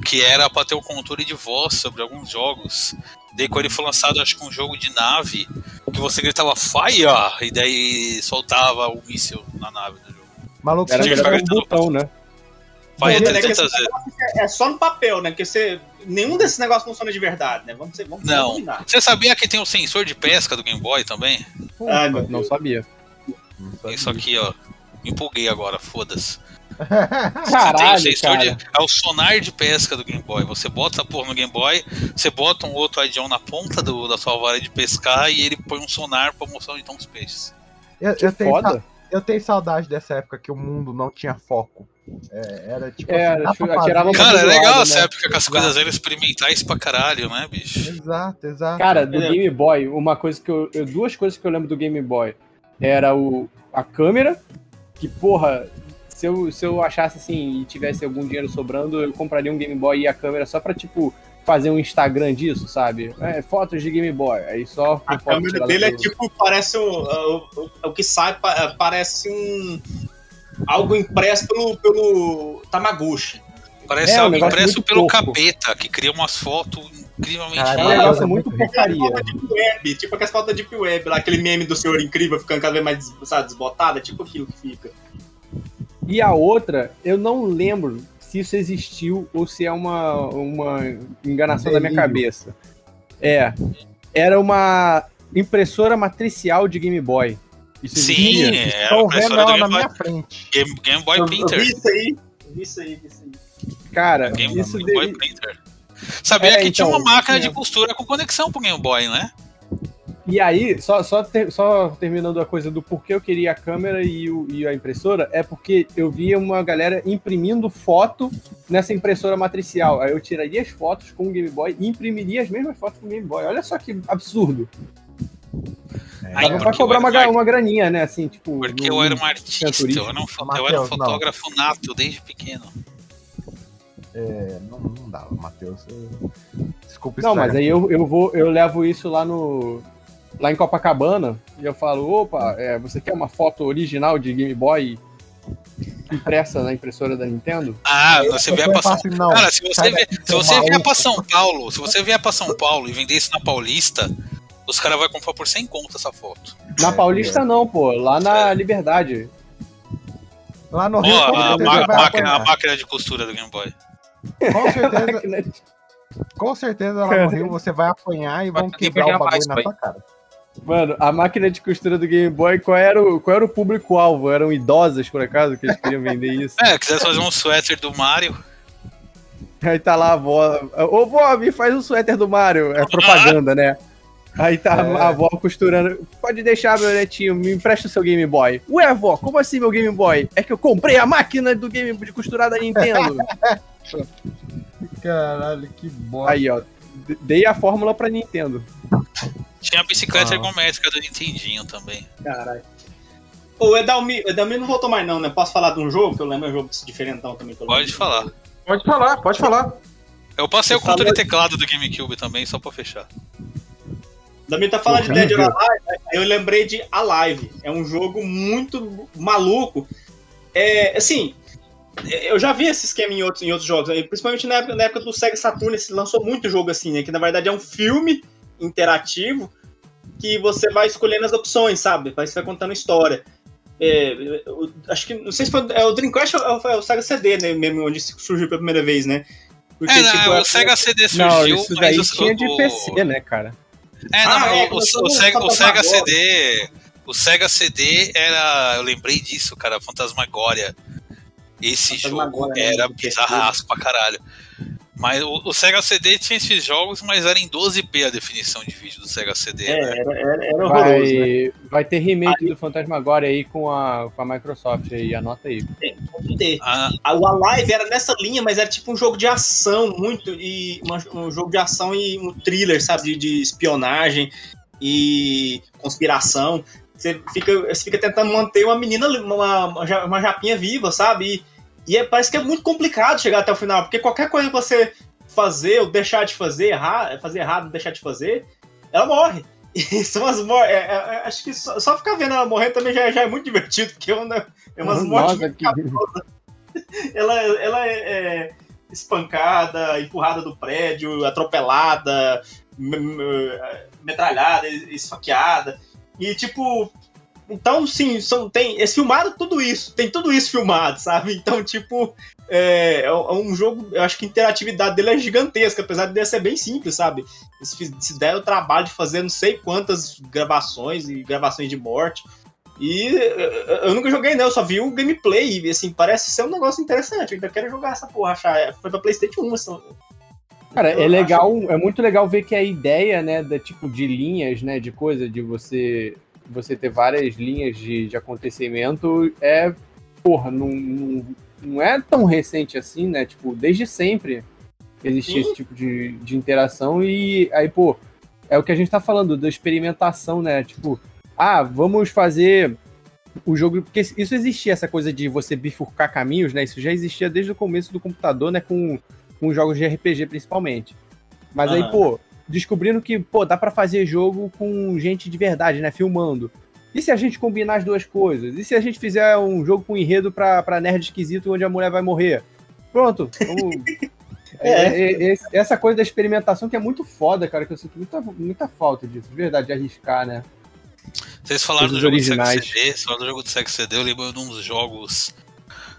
Que era pra ter o controle de voz sobre alguns jogos. Daí quando ele foi lançado, acho que um jogo de nave, que você gritava Fire! E daí soltava o míssil na nave do jogo. maluco, Era que era ficar um gritando. botão, né? Fire Não, é que 300 esse vezes. negócio É só no papel, né? Porque você. Nenhum desses negócios funciona de verdade, né? Vamos, ser- vamos Não. combinar. Você sabia que tem um sensor de pesca do Game Boy também? Meu Não Deus. sabia. Isso aqui, ó. Me empolguei agora, foda-se. Você tem o Caralho, sensor cara. de. É o sonar de pesca do Game Boy. Você bota essa porra no Game Boy, você bota um outro idioma na ponta do, da sua vara de pescar e ele põe um sonar pra mostrar onde estão os peixes. eu, Que eu tenho, eu tenho saudade dessa época que o mundo não tinha foco. É, era tipo É, assim, dá tipo, Cara, é legal lado, essa né? época com as coisas eram experimentais pra caralho, né, bicho? Exato, exato. Cara, do Entendeu? Game Boy, uma coisa que eu- Duas coisas que eu lembro do Game Boy. Era o, a câmera, que, porra, se eu, se eu achasse assim e tivesse algum dinheiro sobrando, eu compraria um Game Boy e a câmera só pra, tipo, fazer um Instagram disso, sabe? É, fotos de Game Boy. Aí só A câmera dele é tipo, parece o, o, o- o que sai, pa- parece um. Algo impresso pelo, pelo Tamaguchi. Parece É, um algo impresso pelo porco. capeta, que cria umas fotos incrivelmente Caralho, É um É, negócio é muito muito porcaria. Deep Web, tipo aquelas fotos Deep Web, lá, aquele meme do senhor incrível ficando cada vez mais sabe, desbotada, tipo aquilo que fica. E a outra, eu não lembro se isso existiu ou se é uma, uma enganação da minha Delírio. cabeça. É. Era uma impressora matricial de Game Boy. Isso Sim, existia? era a Estão vendo impressora do ela na Game Boy, minha frente. Game, Game Boy Eu, eu Printer. vi isso aí, vi isso aí, vi isso aí. Cara, Game, isso Game Boy dele... Printer. Sabia É, que tinha então, uma máquina de tinha. costura com conexão pro Game Boy, né? E aí, só, só, ter- só terminando a coisa do porquê eu queria a câmera e, o- e a impressora, é porque eu via uma galera imprimindo foto nessa impressora matricial. Aí eu tiraria as fotos com o Game Boy e imprimiria as mesmas fotos com o Game Boy. Olha só que absurdo. Aí, Dava pra cobrar uma, era um uma graninha, né? Assim, tipo. Porque no- eu era um artista, eu era um, fo- eu era um Mateus, não. fotógrafo nato desde pequeno. É, não, não dava, Matheus. eu- Desculpa Não, mas aí eu, eu vou, eu levo isso lá no. Lá em Copacabana, e eu falo, opa, é, você quer uma foto original de Game Boy impressa na impressora da Nintendo? Ah, você vier pra São não, Cara, se você, vier, se você vier pra São Paulo, se você vier pra São Paulo e vender isso na Paulista, os caras vão comprar por 100 conto essa foto. Na É, Paulista não, pô, lá na Liberdade. Lá no Rio, com a, ma- máquina, a máquina de costura do Game Boy. Com certeza, com certeza lá no Rio você vai apanhar e vão quebrar o bagulho na tua cara. Mano, a máquina de costura do Game Boy, qual era o, qual era o público-alvo? Eram idosas, por acaso, que eles queriam vender isso? É, quisesse fazer um suéter do Mario. Aí tá lá a avó. Ô, vó, me faz um suéter do Mario. É propaganda, né? Aí tá É. a avó costurando. Pode deixar, meu netinho, me empresta o seu Game Boy. Ué, avó, como assim meu Game Boy? É que eu comprei a máquina do Game de costurar da Nintendo. Caralho, que bosta. Aí, ó. Dei a fórmula pra Nintendo. Tinha a bicicleta Ah. ergométrica do Nintendinho também. Caralho. O Edalmi, o Edalmi não voltou mais não, né? Posso falar de um jogo? Que eu lembro, é um jogo diferentão também. eu Pode falar. Pode falar, pode falar. Eu passei o Você falou- controle teclado do GameCube também, só pra fechar. O Edalmi tá falando de Dead or Alive, né? eu lembrei de Alive. É um jogo muito maluco. É, assim, eu já vi esse esquema em outros, em outros jogos, aí, principalmente na época, na época do Sega Saturn, se lançou muito jogo assim, né? Que na verdade é um filme interativo que você vai escolhendo as opções, sabe? Vai, você vai contando história. É, eu- acho que, não sei se foi é, o Dreamcast ou é o Sega CD, né? Mesmo onde surgiu pela primeira vez, né? Porque, É, não, tipo, o é- Sega CD surgiu, Não, isso daí mas o- tinha de o- PC, né, cara? É, não, Ah, é, o, o no Sega, o Sega. CD. O Sega CD era. Eu lembrei disso, cara, Fantasmagória. Esse jogo né, era do bizarraço pra caralho. Mas o, o Sega CD tinha esses jogos, mas era em 12p a definição de vídeo do Sega CD. É, né? era, era, era horroroso, né? Vai, vai ter remake do Fantasmagória aí com a, com a Microsoft aí, anota aí. Pode ter. Ah, A- O Alive era nessa linha, mas era tipo um jogo de ação, muito. E uma- um jogo de ação e um thriller, sabe? De, de espionagem e conspiração. Você fica, você fica tentando manter uma menina, uma, uma japinha viva, sabe? E, e é- parece que é muito complicado chegar até o final, porque qualquer coisa que você fazer ou deixar de fazer, errar, fazer errado deixar de fazer, ela morre. E são as mor- é- é- é- acho que só, só ficar vendo ela morrer também já, já é muito divertido, porque é, uma, é umas mortes Nossa, que... ela, ela é, é espancada, empurrada do prédio, atropelada, metralhada, esfaqueada. E tipo. Então, sim, são, tem. É filmado tudo isso. Tem tudo isso filmado, sabe? Então, tipo. É, é um jogo. Eu acho que a interatividade dele é gigantesca, apesar de ser bem simples, sabe? Se, der o trabalho de fazer não sei quantas gravações e gravações de morte. E eu, nunca joguei, não, eu só vi o gameplay. E assim, parece ser um negócio interessante. Eu ainda quero jogar essa porra, achar. Foi pra PlayStation 1, essa, Cara, é legal, é muito legal ver que a ideia, né, da tipo de linhas, né, de coisa, de você você ter várias linhas de, de acontecimento é, porra, não, não, não é tão recente assim, né? Tipo, desde sempre existia esse tipo de, de interação e aí, pô, é o que a gente tá falando da experimentação, né? Tipo, ah, vamos fazer o jogo, porque isso existia essa coisa de você bifurcar caminhos, né? Isso já existia desde o começo do computador, né, com com jogos de RPG principalmente. Mas aí, pô, descobrindo que, pô, dá pra fazer jogo com gente de verdade, né, filmando. E se a gente combinar as duas coisas? E se a gente fizer um jogo com enredo pra, pra nerd esquisito onde a mulher vai morrer? Pronto, vamos... É. É, é, é, essa coisa da experimentação que é muito foda, cara, que eu sinto muita, muita falta disso, de verdade, de arriscar, né? Vocês falaram do jogo do Sega originais. CD, vocês falaram do jogo do Sega CD, eu lembro de um dos jogos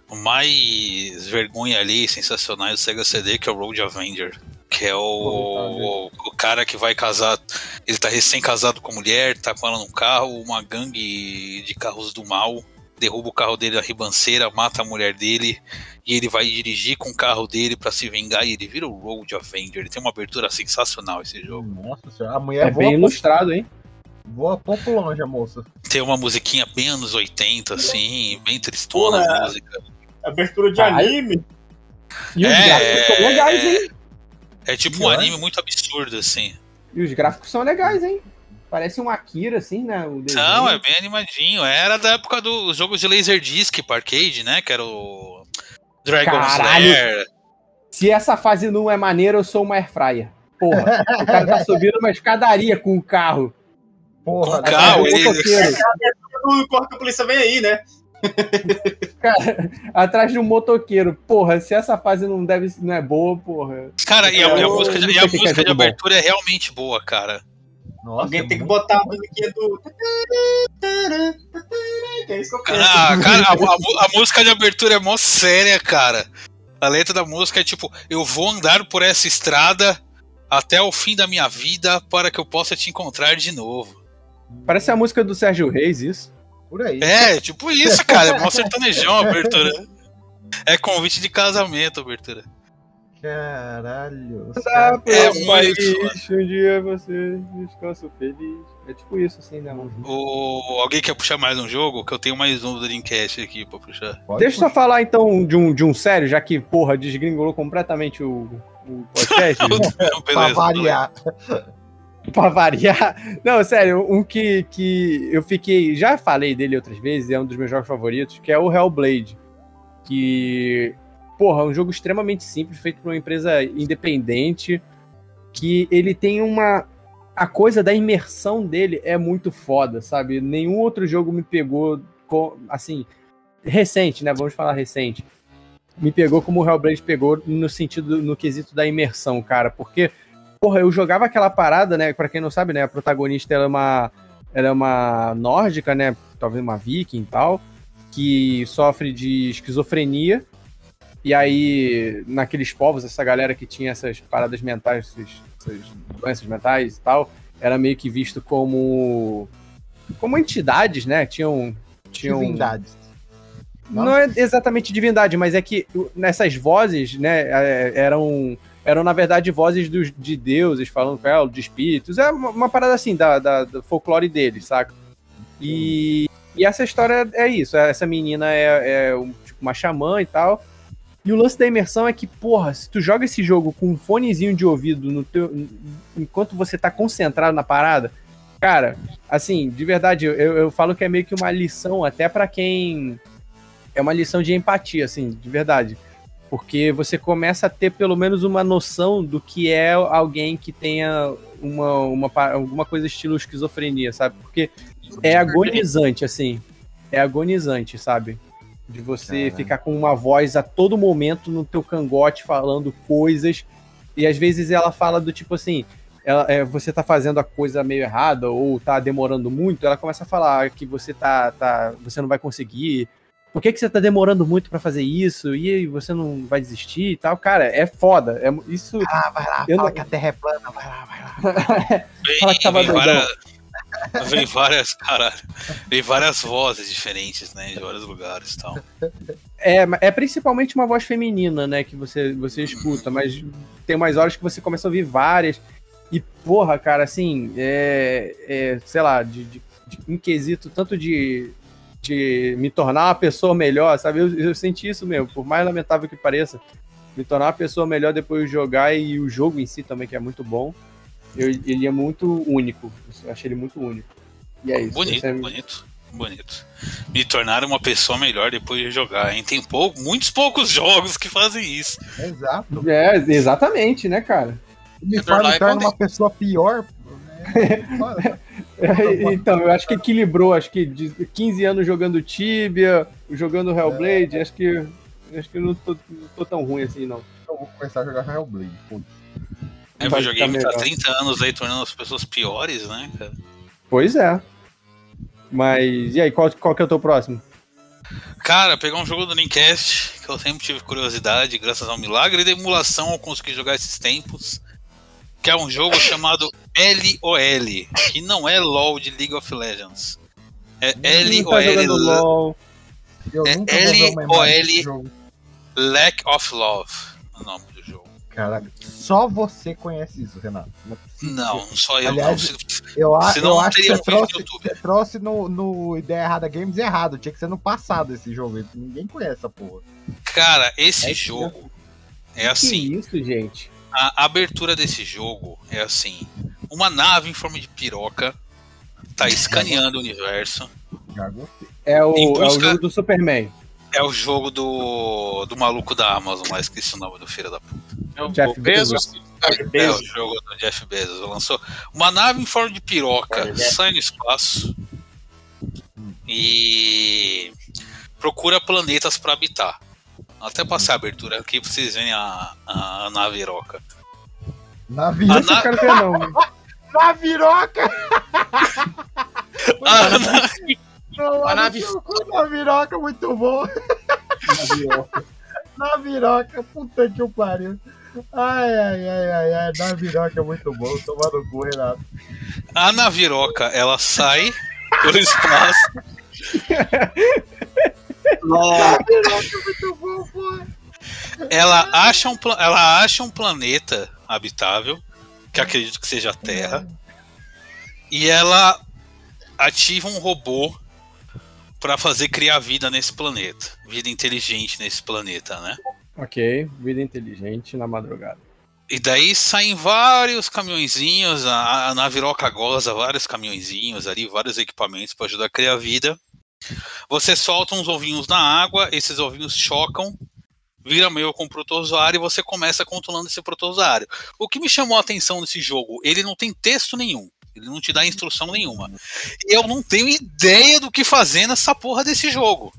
mais vergonha ali, sensacionais do Sega CD, que é o Road Avenger. Que é o, o, o cara que vai casar. Ele tá recém-casado com a mulher, tá com ela num carro, uma gangue de carros do mal derruba o carro dele na ribanceira, mata a mulher dele, e ele vai dirigir com o carro dele pra se vingar, e ele vira o Road Avenger. Ele tem uma abertura sensacional esse jogo. Nossa senhora, a mulher É bem ilustrado, hein? voa pouco longe, a moça. Tem uma musiquinha bem anos 80, assim, bem tristona a Porra. música. abertura de anime. E os É, gráficos são legais, hein? É tipo um anime muito absurdo, assim. E os gráficos são legais, hein? Parece um Akira, assim, né? O. Não, é bem animadinho. Era da época dos jogos de Laserdisc pra arcade, né? Que era o Dragon's Caralho. Lair. Se essa fase não é maneira, eu sou uma airfryer. Porra, o cara tá subindo uma escadaria com o carro. Porra, Com carro, atrás de um ele-. O corpo que a polícia vem aí, né? Cara, atrás de um motoqueiro. Porra, se essa fase não deve não é boa, porra. Cara, e a, e a Eu música, de, e a que é música de bom. abertura é realmente boa, cara. Nossa, Alguém tem que muito- botar a musiquinha do. Que é isso que eu penso. Ah, cara, a, a- a música de abertura é mó séria, cara. A letra da música é tipo: Eu vou andar por essa estrada até o fim da minha vida para que eu possa te encontrar de novo. Parece a música do Sérgio Reis, isso. Por aí. É, tipo isso, cara. É mó sertanejão a abertura. É convite de casamento a abertura. Caralho. pra É um país, um dia você descansa feliz. É tipo isso, assim, né, mano? O... Alguém quer puxar mais um jogo? Que eu tenho mais um do Dreamcast aqui pra puxar. Pode Deixa eu só falar então de um, de um sério, já que, porra, desgringolou completamente o, o podcast? Pra Beleza. variar. Pra variar. Não, sério, um que, que eu fiquei. Já falei dele outras vezes, é um dos meus jogos favoritos, que é o Hellblade. Que. Porra, é um jogo extremamente simples, feito por uma empresa independente. Que ele tem uma. A coisa da imersão dele é muito foda, sabe? Nenhum outro jogo me pegou. com- Assim. Recente, né? Vamos falar recente. Me pegou como o Hellblade pegou no sentido, no quesito da imersão, cara. Porque porra, eu jogava aquela parada, né? Pra quem não sabe, né? A protagonista ela é uma, ela é uma nórdica, né? Talvez uma viking e tal, que sofre de esquizofrenia. E aí, naqueles povos, essa galera que tinha essas paradas mentais, essas, doenças mentais e tal, era meio que visto como como entidades, né? Tinham tinham Divindades. não? é exatamente divindade, mas é que nessas vozes, né, é, eram, eram na verdade vozes dos, de deuses falando com ela, de espíritos. É uma, uma parada assim, da, da- do folclore deles, saca? E, e essa história é isso. Essa menina é, é um- tipo, uma xamã e tal. E o lance da imersão é que, porra, se tu joga esse jogo com um fonezinho de ouvido no teu, enquanto você tá concentrado na parada, cara, assim, de verdade, eu, eu falo que é meio que uma lição até pra quem é uma lição de empatia, assim, de verdade. Porque você começa a ter pelo menos uma noção do que é alguém que tenha uma, uma, alguma coisa estilo esquizofrenia, sabe? Porque é agonizante, assim. É agonizante, sabe? De você ficar com uma voz a todo momento no teu cangote falando coisas. E às vezes ela fala do tipo assim. Ela, é, você tá fazendo a coisa meio errada ou tá demorando muito, ela começa a falar que você tá, tá você não vai conseguir, por que, que você tá demorando muito pra fazer isso? E você não vai desistir e tal? Cara, é foda. É, isso. Ah, vai lá, Eu fala não- que a Terra é plana, vai lá, vai lá. Vem, Fala que tava vem várias, vem várias, caralho, vem várias vozes diferentes, né, de vários lugares e tal. É, é principalmente uma voz feminina, né? Que você, você escuta, mas tem umas horas que você começa a ouvir várias. E, porra, cara, assim, é. é, sei lá, de, de, de um quesito tanto de, de me tornar uma pessoa melhor, sabe? Eu, eu senti isso mesmo, por mais lamentável que pareça. Me tornar uma pessoa melhor depois de jogar e o jogo em si também, que é muito bom. Eu- ele é muito único. Eu achei ele muito único. E é isso. Bonito, é- bonito, bonito. Me tornar uma pessoa melhor depois de jogar, hein? Tem pouco, muitos poucos jogos que fazem isso. Exato. É, exatamente, né, cara? Me Underline torna, me torna Content. uma pessoa pior. né? É, então, eu acho que equilibrou, acho que de 15 anos jogando Tibia, jogando Hellblade, acho que acho que eu não tô, não tô tão ruim assim, não. Eu vou começar a jogar Hellblade. pô. É, o videogame tá melhor. 30 anos aí tornando as pessoas piores, né, cara? Pois é. Mas, e aí, qual, qual que é o teu próximo? Cara, pegar um jogo do Dreamcast, que eu sempre tive curiosidade, graças ao milagre da emulação eu consegui jogar esses tempos, que é um jogo chamado LOL, que não é LOL de League of Legends. É tá LOL, LOL. Eu É LOL. Lack of Love, o nome do jogo. Caraca, só você conhece isso, Renato. Não, é só eu Aliás, não. Se- eu, senão eu não acho que você trouxe, você trouxe no, no Ideia Errada Games errado. Tinha que ser no passado esse jogo. Ninguém conhece essa porra. Cara, esse É jogo é Que assim. isso, gente? A abertura desse jogo é assim: uma nave em forma de piroca tá escaneando o universo. Gostei. É o, Em é o busca- jogo do Superman. É o jogo do, do maluco da Amazon, lá esqueci o nome do filho da puta. É o Jeff Bezos. É o jogo do Jeff Bezos. Lançou uma nave em forma de piroca, né? sai no espaço e procura planetas pra habitar. Até passar a abertura aqui pra vocês verem a, a, a nave piroca. Na A viroca. Esse eu na- quero ver, não. Na viroca! a nave- Não, A na nave- Na viroca, muito bom. Na viroca, puta que o pariu. Ai, ai, ai, ai, ai, na viroca é muito bom. Tomar no cu, Renato. a naviroca, ela sai pelo espaço. Na. Ela acha um, ela acha um planeta habitável, que acredito que seja a Terra, e ela ativa um robô pra fazer criar vida nesse planeta, vida inteligente nesse planeta, né? Ok, vida inteligente na madrugada. E daí saem vários caminhõezinhos, a, a Naviroca goza vários caminhõezinhos ali, vários equipamentos para ajudar a criar vida. Você solta uns ovinhos na água, esses ovinhos chocam, vira meio com o protozoário e você começa controlando esse protozoário. O que me chamou a atenção nesse jogo, ele não tem texto nenhum. Ele não te dá instrução nenhuma. E eu não tenho ideia do que fazer nessa porra desse jogo.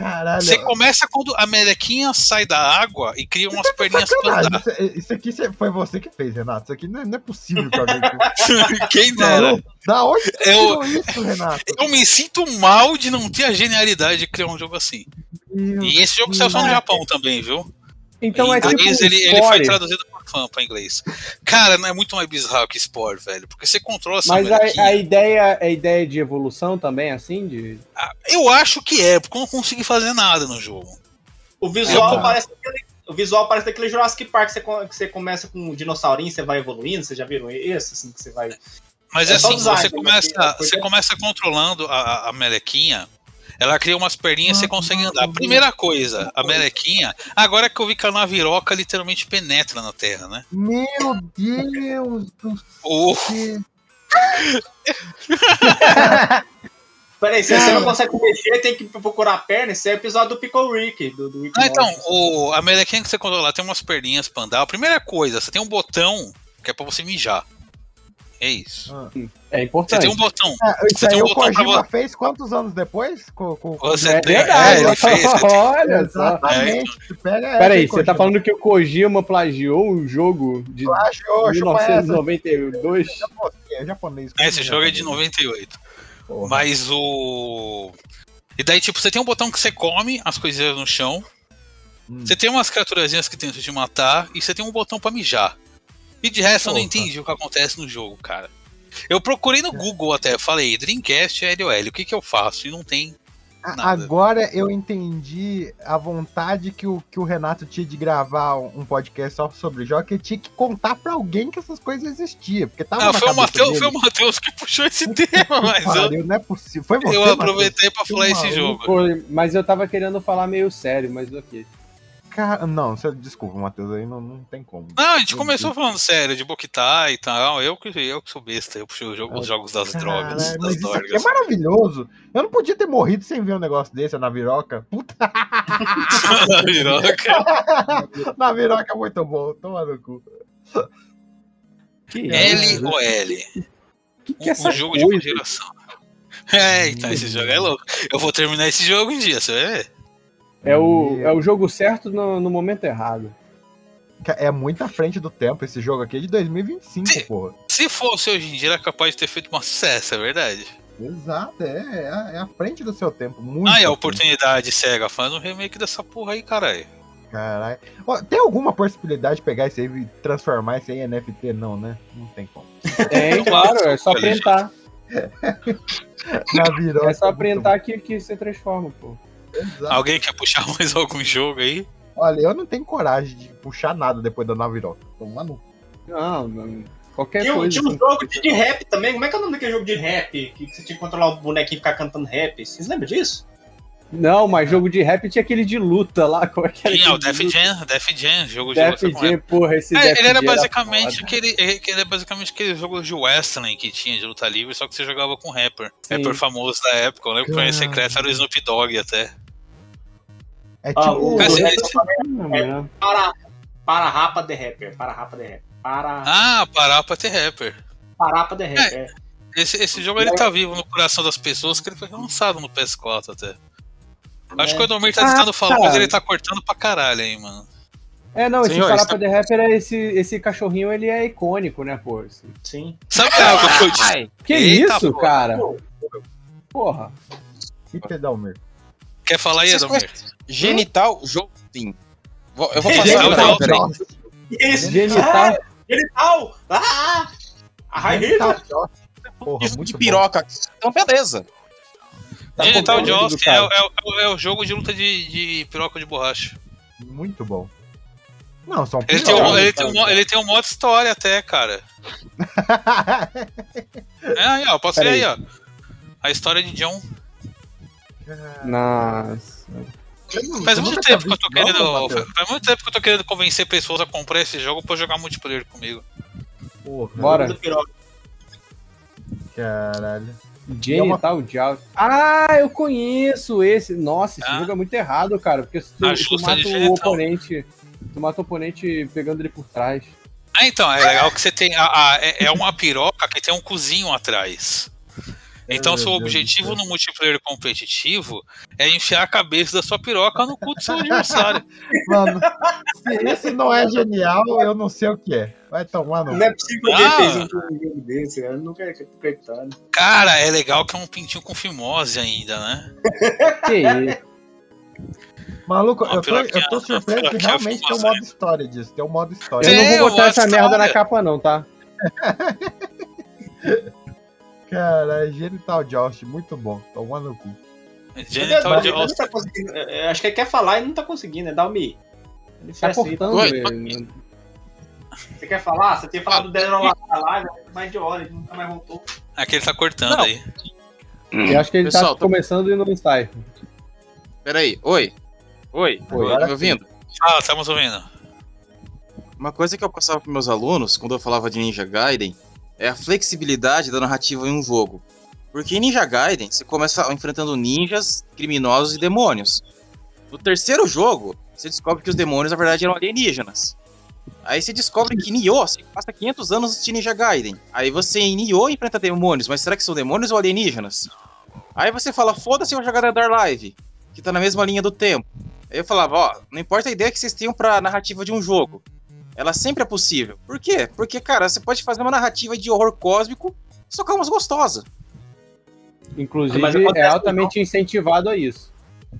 Caralho. Você começa quando a melequinha sai da água e cria umas perninhas pra Sacanagem, andar. Isso, isso aqui foi você que fez, Renato. Isso aqui não é, não é possível alguém fez. Quem dera. Não, Da onde você Eu- isso, Renato? Eu me sinto mal de não ter a genialidade de criar um jogo assim. Meu E esse jogo saiu só no Japão também, viu? Então em é tipo inglês um ele, ele foi traduzido por fã pra inglês. Cara, não é muito mais bizarro que Spore, velho. Porque você controla essa Mas melequinha. a, a ideia a ideia de evolução também, assim? De... Ah, Eu acho que é, porque eu não consegui fazer nada no jogo. O visual Ah. parece aquele. O visual parece daquele Jurassic Park que você, co- que você começa com um dinossaurinho e você vai evoluindo. Vocês já viram esse? Assim, que você vai. Mas É é assim, design, você começa, Porque- você começa controlando a- a melequinha. Ela cria umas perninhas e você consegue andar. Primeira coisa, a melequinha. Agora que eu vi que a naviroca literalmente penetra na terra, né? Meu Deus do céu. Peraí, se você não consegue mexer, tem que procurar a perna. Esse é o episódio do Pickle Rick. Do, do Rick Ah, então, o, a melequinha que você controla lá tem umas perninhas pra andar. A primeira coisa, você tem um botão que é pra você mijar. É isso. É Você importante. tem um botão. Ah, isso Você aí tem um o botão pra Kojima vo- fez quantos anos depois? Com, com. Você É tem. verdade. É, ele fez. você Olha só. Exatamente. Pega essa Peraí, aí, você tá falando que o Kojima plagiou um jogo de Plagiou, chupa essa. 1992? É japonês. Esse jogo é de 98. Porra. Mas o. E daí, tipo, você tem um botão que você come as coisinhas no chão. Hum. Você tem umas criaturazinhas que tentam te matar. E você tem um botão pra mijar. E de resto eu não Porra. entendi o que acontece no jogo, cara. Eu procurei no Google até, falei, Dreamcast LOL, o que que eu faço? E não tem. Nada. Agora eu entendi a vontade que o, que o Renato tinha de gravar um podcast só sobre jogos, que ele tinha que contar pra alguém que essas coisas existiam. Porque tava na foi o, Mateus, foi o Matheus que puxou esse tema, mas eu, Pariu, não é possível. Foi você, eu aproveitei pra Que falar esse jogo. Foi, mas eu tava querendo falar meio sério, mas ok. Cara, não, desculpa, Matheus, aí não, não tem como. Não, a gente começou falando sério, de Boquitai e tal. Eu que, eu que sou besta, eu puxei jogo- os jogos das drogas. Caralho, mas Das isso aqui é drogas. maravilhoso. Eu não podia ter morrido sem ver um negócio desse na viroca. Puta, Viroca. na viroca é muito bom. Toma no cu. Que L ou L? que, que é essa um jogo de coisa? uma geração. É, então esse jogo é louco. Eu vou terminar esse jogo um dia, você vai ver. É o, é o jogo certo no, no momento errado. É muito à frente do tempo. Esse jogo aqui é de 2025, Sim. porra. Se fosse hoje em dia, era capaz de ter feito um sucesso, é verdade. Exato, é, é, a- é à frente do seu tempo. Muito Ah, e a à oportunidade cega, faz um remake dessa porra aí, caralho. Caralho. Ó, tem alguma possibilidade de pegar isso aí e transformar isso aí em NFT? Não, né? Não tem como. É, claro, é só Olha, printar. Na viroca. É só muito printar que, que você transforma, pô. Exato. Alguém quer puxar mais algum jogo aí? Olha, eu não tenho coragem de puxar nada depois da Naviroca. Toma no Não, não. Qualquer Tinha, coisa. tinha um assim. jogo de, de rap também. Como é que é o nome daquele jogo de rap? Que você tinha que controlar o bonequinho e ficar cantando rap. Vocês lembram disso? Não, mas jogo de rap tinha aquele de luta lá. Como é que era? Tinha o Def de? Jam, Def Jam, jogo de Def luta Jam, porra, esse É, Def ele era basicamente foda. aquele, é, que ele era basicamente aquele jogo de wrestling que tinha de luta livre, só que você jogava com rapper. Sim. Rapper famoso da época. Eu lembro que o Secreto era o Snoop Dogg até. É Ah, tipo. o- Mas é- Ah, Para, para rapa de rapper. Para rapa de rapper. Para, Ah, parar pra ter rapper. para rapa de rapper. é. Esse, esse jogo ele tá vivo no coração das pessoas, que ele foi lançado no PS4 até. Acho que o Edomir tá Ah, tentando falar, mas ele tá cortando pra caralho aí, mano. É, não, esse Senhores, Parapa de Rapper é esse, esse cachorrinho, ele é icônico, né, pô? Sim. Sabe algo que eu disse? Que Eita, isso, pô. cara? Porra. Que pedalmer. Quer falar aí, Edomir? genital. Vou- Eu vou fazer Genital agora, Joltin. peraí. Isso. Genital. Genital. Ah! Genital River. Joss. Porra, Isso muito de bom. piroca. Então, beleza. Tá comprando do Joust é, é, é o jogo de luta de, de piroca de borracha. Muito bom. Não, são Ele tem, um, ele, tem um, ele tem um modo história até, cara. É aí, ó, posso ver aí, ó. A história de John. Nossa. Faz muito tempo tinha que eu tô não, querendo. Matheus? Faz muito tempo que eu tô querendo convencer pessoas a comprar esse jogo pra jogar multiplayer comigo. Porra, Bora. Caralho. Genital Joust. Ah, eu conheço esse. Nossa, esse Ah. jogo é muito errado, cara. Porque se tu, Ah, tu justo, mata o oponente. Tu mata o oponente pegando ele por trás. Ah, então, é legal que você tem. A, a- é é uma piroca que tem um cozinho atrás. Então, Ai, seu objetivo no multiplayer competitivo é enfiar a cabeça da sua piroca no cu do seu adversário. Mano, se esse não é genial, eu não sei o que é. Vai tomar no. Não é possível que alguém Ah. fez um jogo desse, cara. Nunca acreditado. Cara, é legal que é um pintinho com fimose ainda, né? Que isso? Maluco, eu tô, eu tô surpreso que realmente tem um modo história disso. Tem um modo história. Eu não vou botar essa merda na capa, não, tá? Cara, Genital Joust, muito bom. Toma no cu. Genital não tá conseguindo- é, Acho que ele quer falar e não tá conseguindo, né? Dá o Mi. Ele Tá assim. cortando Oi, ele. Você quer falar? Você tinha falado do Dead or Alive mais de hora, ele nunca mais voltou. Aqui ele tá cortando Não. aí. Eu acho que ele Pessoal, tá tô- começando e não sai. Peraí, oi. Oi, tá agora me ouvindo? Ah, estamos ouvindo. Uma coisa que eu passava para meus alunos quando eu falava de Ninja Gaiden é a flexibilidade da narrativa em um jogo. Porque em Ninja Gaiden você começa enfrentando ninjas, criminosos e demônios. No terceiro jogo, você descobre que os demônios na verdade eram alienígenas. Aí você descobre que Nioh, você passa 500 anos de Ninja Gaiden. Aí você em Nioh enfrenta demônios, mas será que são demônios ou alienígenas? Aí você fala, foda-se, eu vou jogar Dead or Alive, que tá na mesma linha do tempo. Aí eu falava, ó, não importa a ideia que vocês tenham pra narrativa de um jogo. Ela sempre é possível. Por quê? Porque, cara, você pode fazer uma narrativa de horror cósmico, só é umas gostosas. Inclusive, Mas é acontece altamente incentivado a isso.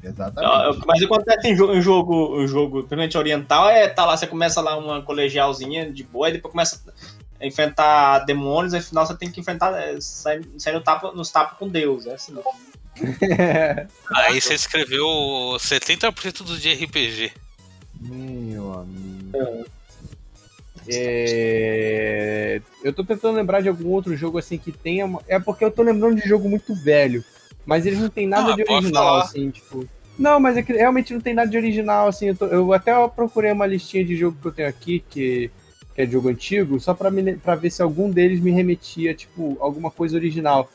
Exatamente. Mas acontece em jogo, em jogo, em jogo principalmente oriental, é tá lá, você começa lá uma colegialzinha de boa, e depois começa a enfrentar demônios, aí no final você tem que enfrentar, é, sair, sair no tapa, nos tapas com Deus. É assim. Aí você escreveu 70% dos de RPG. Meu amigo. É... Eu tô tentando lembrar de algum outro jogo assim que tenha. É porque eu tô lembrando de jogo muito velho. Mas eles não tem nada Ah, de original, assim, tipo. Não, mas é que realmente não tem nada de original, assim. Eu, tô- eu até procurei uma listinha de jogo que eu tenho aqui, que, que é jogo antigo, só pra, me, pra ver se algum deles me remetia, tipo, alguma coisa original.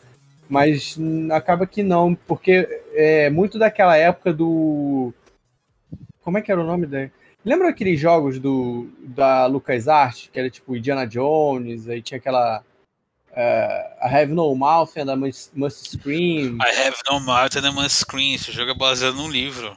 Mas acaba que não, porque é muito daquela época do. Como é que era o nome da. Lembra aqueles jogos do da LucasArts, que era tipo Indiana Jones, aí tinha aquela eh, I Have No Mouth and I Must, Must Scream. I have no mouth and I must scream. Esse jogo é baseado num livro.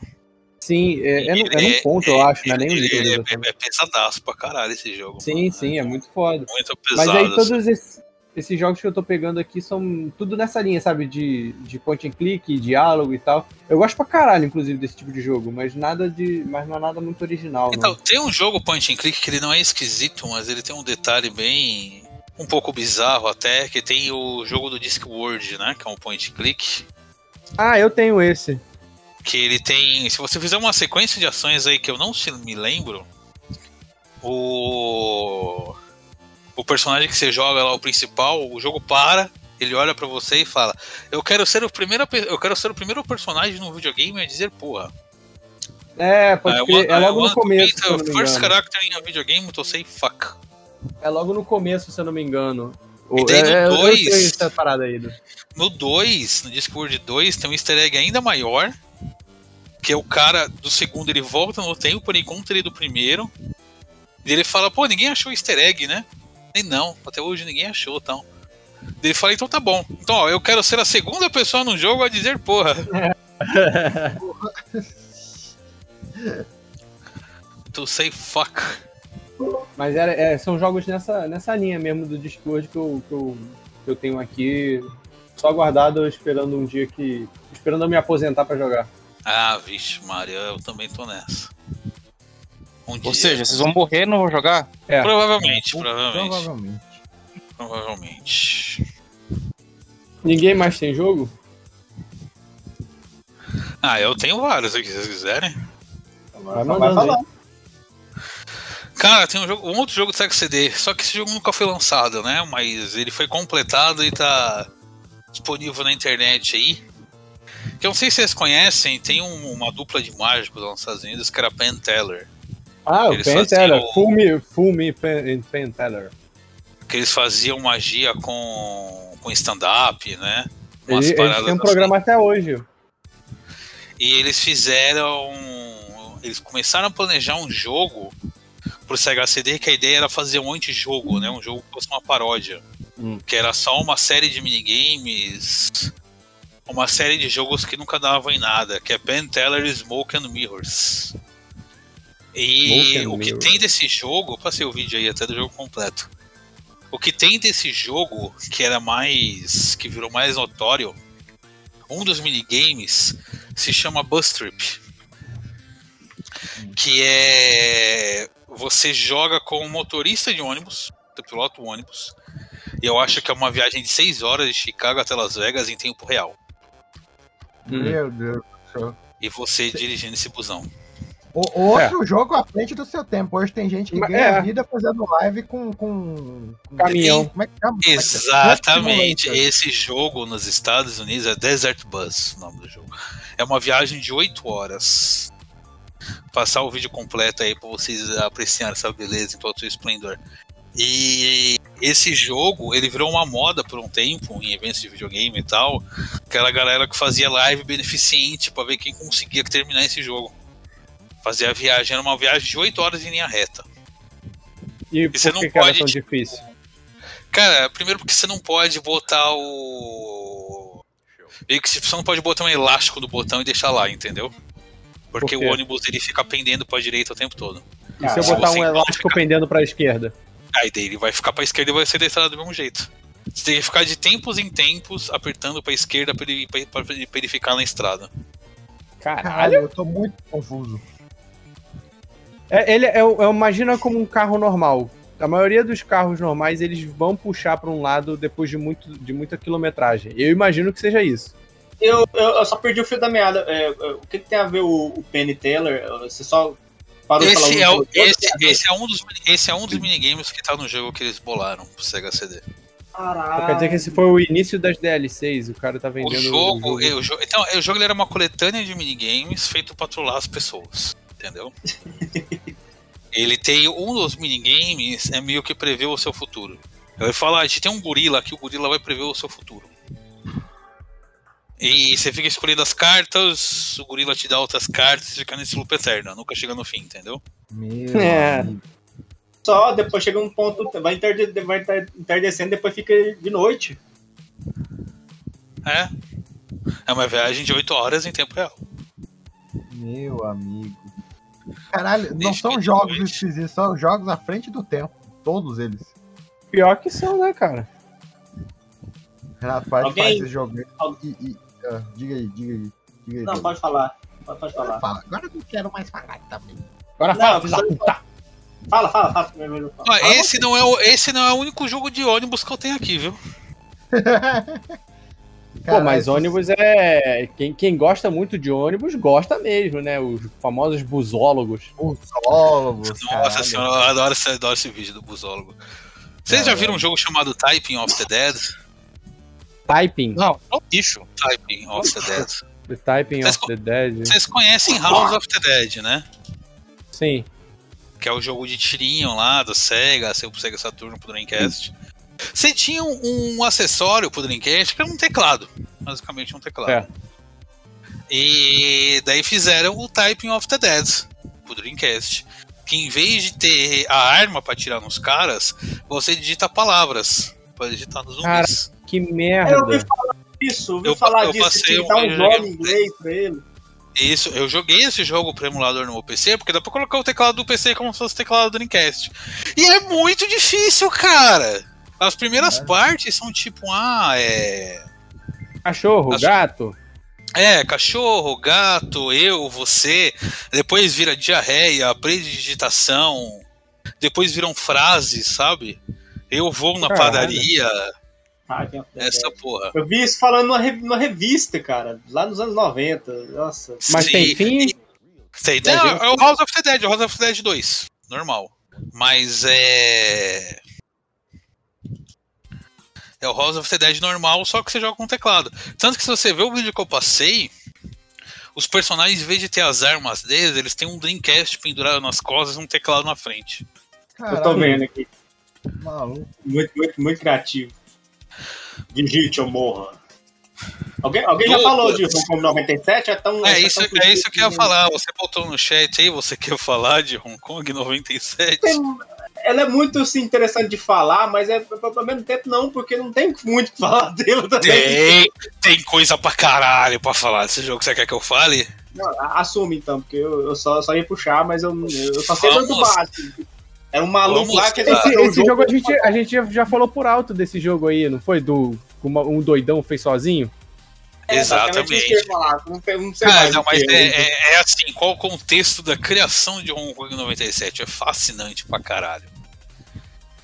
Sim, é, é, num- é num conto, eu acho, não é nem um livro. ele- exatamente. é, é pesadaço pra caralho esse jogo. Sim, mano. sim, é muito foda. Muito Mas pesado. aí todos assim. esses, esses jogos que eu tô pegando aqui são tudo nessa linha, sabe? De, de point and click, diálogo e tal. Eu gosto pra caralho, inclusive, desse tipo de jogo, mas nada de. Mas não é nada muito original, Então, não. tem um jogo point and click que ele não é esquisito, mas ele tem um detalhe bem. um pouco bizarro até, que tem o jogo do Discworld, né? Que é um point and click. Ah, eu tenho esse. Que ele tem. Se você fizer uma sequência de ações aí que eu não me lembro, o. O personagem que você joga lá, o principal, o jogo para, ele olha pra você e fala: Eu quero ser o primeiro, eu quero ser o primeiro personagem no videogame a dizer porra. É, pode crer. want- É I logo no to começo, be the first character in a video game to say fuck. É logo no começo, se eu não me engano. E daí no é, aí. do- No 2, no Discord 2, tem um easter egg ainda maior. Que é o cara do segundo, ele volta no tempo, ele encontra ele do primeiro. E ele fala, pô, ninguém achou easter egg, né? E não, até hoje ninguém achou, então. Ele fala, então tá bom. Então, ó, eu quero ser a segunda pessoa no jogo a dizer porra. to say fuck. Mas era, é, são jogos nessa, nessa linha mesmo do Discord que eu, que, eu, que eu tenho aqui. Só guardado esperando um dia que. Esperando eu me aposentar pra jogar. Ah, vixe, Maria, eu também tô nessa. Um dia. Ou seja, vocês vão morrer e não vão jogar? É. Provavelmente, provavelmente. Provavelmente. Provavelmente. Ninguém mais tem jogo? Ah, eu tenho vários aqui, se vocês quiserem. Vai mandando falar. aí. Cara, tem um, jogo, um outro jogo do Sega CD, só que esse jogo nunca foi lançado, né? Mas ele foi completado e tá disponível na internet aí. Que eu não sei se vocês conhecem, tem um- uma dupla de mágicos lá nos Estados Unidos que era Penn Teller. Ah, o Eles Penn faziam Full me, full me Teller. Que eles faziam magia com, com stand-up, né? Umas Ele, eles paradas têm um assim. programa até hoje. E eles fizeram. Eles começaram a planejar um jogo pro Sega CD, que a ideia era fazer um antijogo, né? Um jogo que fosse uma paródia. Hum. Que era só uma série de minigames. Uma série de jogos que nunca davam em nada, que é Penn Teller Smoke and Mirrors. E and o que tem desse jogo, eu passei o vídeo aí até do jogo completo. O que tem desse jogo, que era mais. que virou mais notório, um dos minigames se chama Bus Trip. Que é. Você joga com um motorista de ônibus, você pilota o ônibus, e eu acho que é uma viagem de 6 horas de Chicago até Las Vegas em tempo real. Hum. Meu Deus do céu. E você dirigindo esse busão. O, outro jogo à frente do seu tempo. Hoje tem gente que Mas- ganha é. vida fazendo live com. com, com Caminhão. Como é que chama? Exatamente. Esse jogo nos Estados Unidos é Desert Bus, o nome do jogo. É uma viagem de 8 horas. Passar o vídeo completo aí pra vocês apreciarem essa beleza em todo o seu esplendor. E esse jogo, ele virou uma moda por um tempo em eventos de videogame e tal. Aquela galera que fazia live beneficente pra ver quem conseguia terminar esse jogo. Fazia a viagem, era uma viagem de 8 horas em linha reta. E, você por não que, que era pode, tão tipo, difícil? Cara, primeiro porque você não pode botar o. Meio que você não pode botar um elástico do botão e deixar lá, entendeu? Porque Por o ônibus ele fica pendendo pra direita o tempo todo. E se eu se botar você um elástico pendendo pra esquerda? Aí daí ele vai ficar pra esquerda e vai ser deitado do mesmo jeito. Você tem que ficar de tempos em tempos apertando pra esquerda pra ele, pra, pra pra ele ficar na estrada. Caralho, eu tô muito confuso. É, ele é, é, imagina como um carro normal. A maioria dos carros normais eles vão puxar pra um lado depois de, muito, de muita quilometragem. Eu imagino que seja isso. Eu, eu, eu só perdi o fio da meada. É, é, o que, que tem a ver o, o Penny Teller? Você só parou de falar Esse um é, o- esse, esse é um dos, esse é um dos minigames que tá no jogo que eles bolaram pro Sega CD. Caralho. Quer dizer que esse foi o início das DLCs. O cara tá O vendendo. jogo, é, o jogo, então, o jogo era uma coletânea de minigames feito pra trollar as pessoas, entendeu? ele tem um dos minigames é meio que prevê o seu futuro. Eu ia falar, a gente tem um gorila aqui, o gorila vai prever o seu futuro. E você fica escolhendo as cartas, o gorila te dá outras cartas e fica nesse loop eterno, nunca chega no fim, entendeu? Meu É. amigo. Só, depois chega um ponto, vai, interde, vai interdecendo, depois fica de noite. É. É uma viagem de 8 horas em tempo real. Meu amigo. Caralho, não Deixa são jogos esquisitos, são jogos à frente do tempo. Todos eles. Pior que são, né, cara? Renato, de Alguém- falar esse jogo. E, e- ah, diga aí, diga aí. Diga aí Não, pode falar. Pode, pode falar. Fala. Agora eu não quero mais falar também. Agora Não, fala, puta. Fala, fala, fala. primeiro, fala. Fala esse, não é o, esse não é o único jogo de ônibus que eu tenho aqui, viu? Pô, mas ônibus é. Quem, quem gosta muito de ônibus gosta mesmo, né? Os famosos busólogos. Busólogos, Nossa caralho. senhora, eu adoro, esse- adoro esse vídeo do busólogo. Vocês já viram um jogo chamado Typing of the Dead? Typing. Não, é um bicho. Typing of the Dead. The Typing Vocês of the Dead. Vocês conhecem House of the Dead, né? Sim. Que é o jogo de tirinho lá do Sega, seu pro Sega Saturno pro Dreamcast. Você tinha um, um acessório pro Dreamcast que era um teclado. Basicamente um teclado. É. E daí fizeram o Typing of the Dead pro Dreamcast. Que em vez de ter a arma pra tirar nos caras, você digita palavras pra digitar nos Cara, zumbis. Que Eu ouvi merda. falar disso, ouvi Eu- falar eu disso. passei um um nome em inglês pra ele. Isso, eu joguei esse jogo pro emulador no meu PC, porque dá pra colocar o teclado do PC como se fosse o teclado do Dreamcast. E é muito difícil, cara! As primeiras partes são tipo, ah, é. Cachorro, Acho- gato. É, cachorro, gato, eu, você. Depois vira diarreia, digitação. Depois viram frases, sabe? Eu vou na Caralho. padaria. Ah, é- Essa porra. Eu vi isso falando numa, numa revista, cara, lá nos anos 90. Nossa. Mas Sim, tem fim? Tem, tem, Mas é o House of the Dead, o House of the Dead 2. Normal. Mas é. É o House of the Dead normal, só que você joga com teclado. Tanto que se você vê o vídeo que eu passei, Os personagens, em vez de ter as armas deles, eles têm um Dreamcast pendurado nas costas e um teclado na frente. Eu tô vendo aqui. Maluco. Muito, muito, muito criativo. Digite ou morra. Alguém, alguém já falou de Hong Kong 97? É, tão, É tá isso, tão é isso que eu ia falar. Você botou no chat aí, você quer falar de Hong Kong 97? Ela é muito assim, interessante de falar, mas é, ao mesmo tempo não, porque não tem muito o que falar dele também. Tem, tem coisa pra caralho pra falar desse jogo. Você quer que eu fale? Não, assume então, porque eu, eu só, só ia puxar, mas eu, eu só sei muito básico. Era um maluco Vamos lá que. Esse, o esse jogo a gente, a gente já- falou por alto desse jogo aí, não foi? Do que uma- um doidão fez sozinho? É, exatamente isso que eu ia Exatamente. falar, Não, sei- não sei não, o mas é, é- é assim, qual o contexto da criação de Hong Kong 97? É fascinante pra caralho.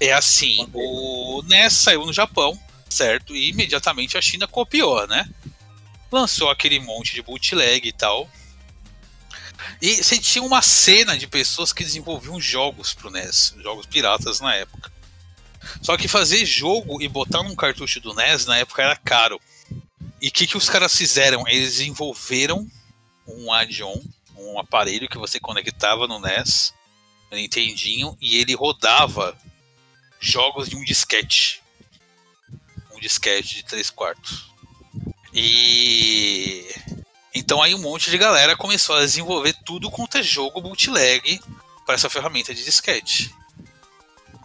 É assim, o NES saiu no Japão, certo? E imediatamente a China copiou, né? Lançou aquele monte de bootleg e tal. E você tinha uma cena de pessoas que desenvolviam jogos pro NES, jogos piratas na época. Só que fazer jogo e botar num cartucho do NES na época era caro. E o que, que os caras fizeram? Eles desenvolveram um add-on, um aparelho que você conectava no NES, no Nintendinho, e ele rodava jogos de um disquete. Um disquete de 3 quartos. E. Então aí um monte de galera começou a desenvolver tudo quanto é jogo bootleg para essa ferramenta de disquete.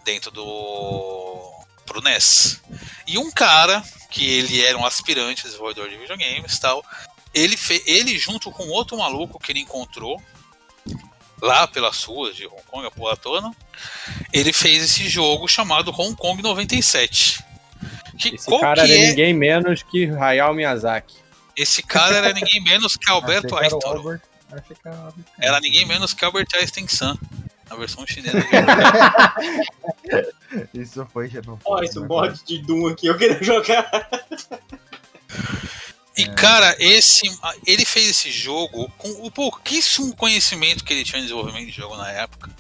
Dentro do. pro NES. E um cara, que ele era um aspirante desenvolvedor de videogames e tal, ele, fe... ele junto com outro maluco que ele encontrou lá pelas ruas de Hong Kong, a porra toda, ele fez esse jogo chamado Hong Kong 97. Que, Esse qual cara que era é? ninguém menos que Hayao Miyazaki. Esse cara era ninguém menos que Alberto Einstein. Era Era ninguém menos que Albert Einstein Sun, na versão chinesa. Isso foi já não foi, esse bot de Doom aqui, eu queria jogar. E cara, esse ele fez esse jogo com o pouquíssimo conhecimento que ele tinha em desenvolvimento de jogo na época.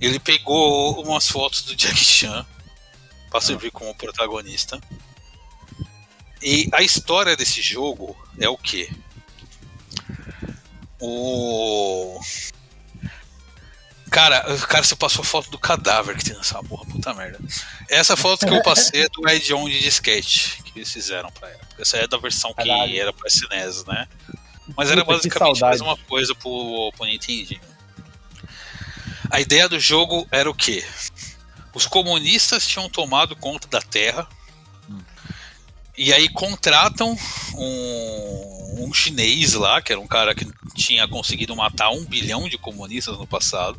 Ele pegou umas fotos do Jack Chan para servir como protagonista. E a história desse jogo é o quê? O Cara, cara, você passou a foto do cadáver que tem nessa porra, puta merda. Essa foto que eu passei é do add-on de disquete que eles fizeram pra época. Essa é da versão que Caralho. era pra SNES, né? Mas era Puta, que basicamente a saudade. mesma coisa pro, pro Nintendinho. A ideia do jogo era o quê? Os comunistas tinham tomado conta da Terra e aí contratam um, um chinês lá, que era um cara que tinha conseguido matar um bilhão de comunistas no passado.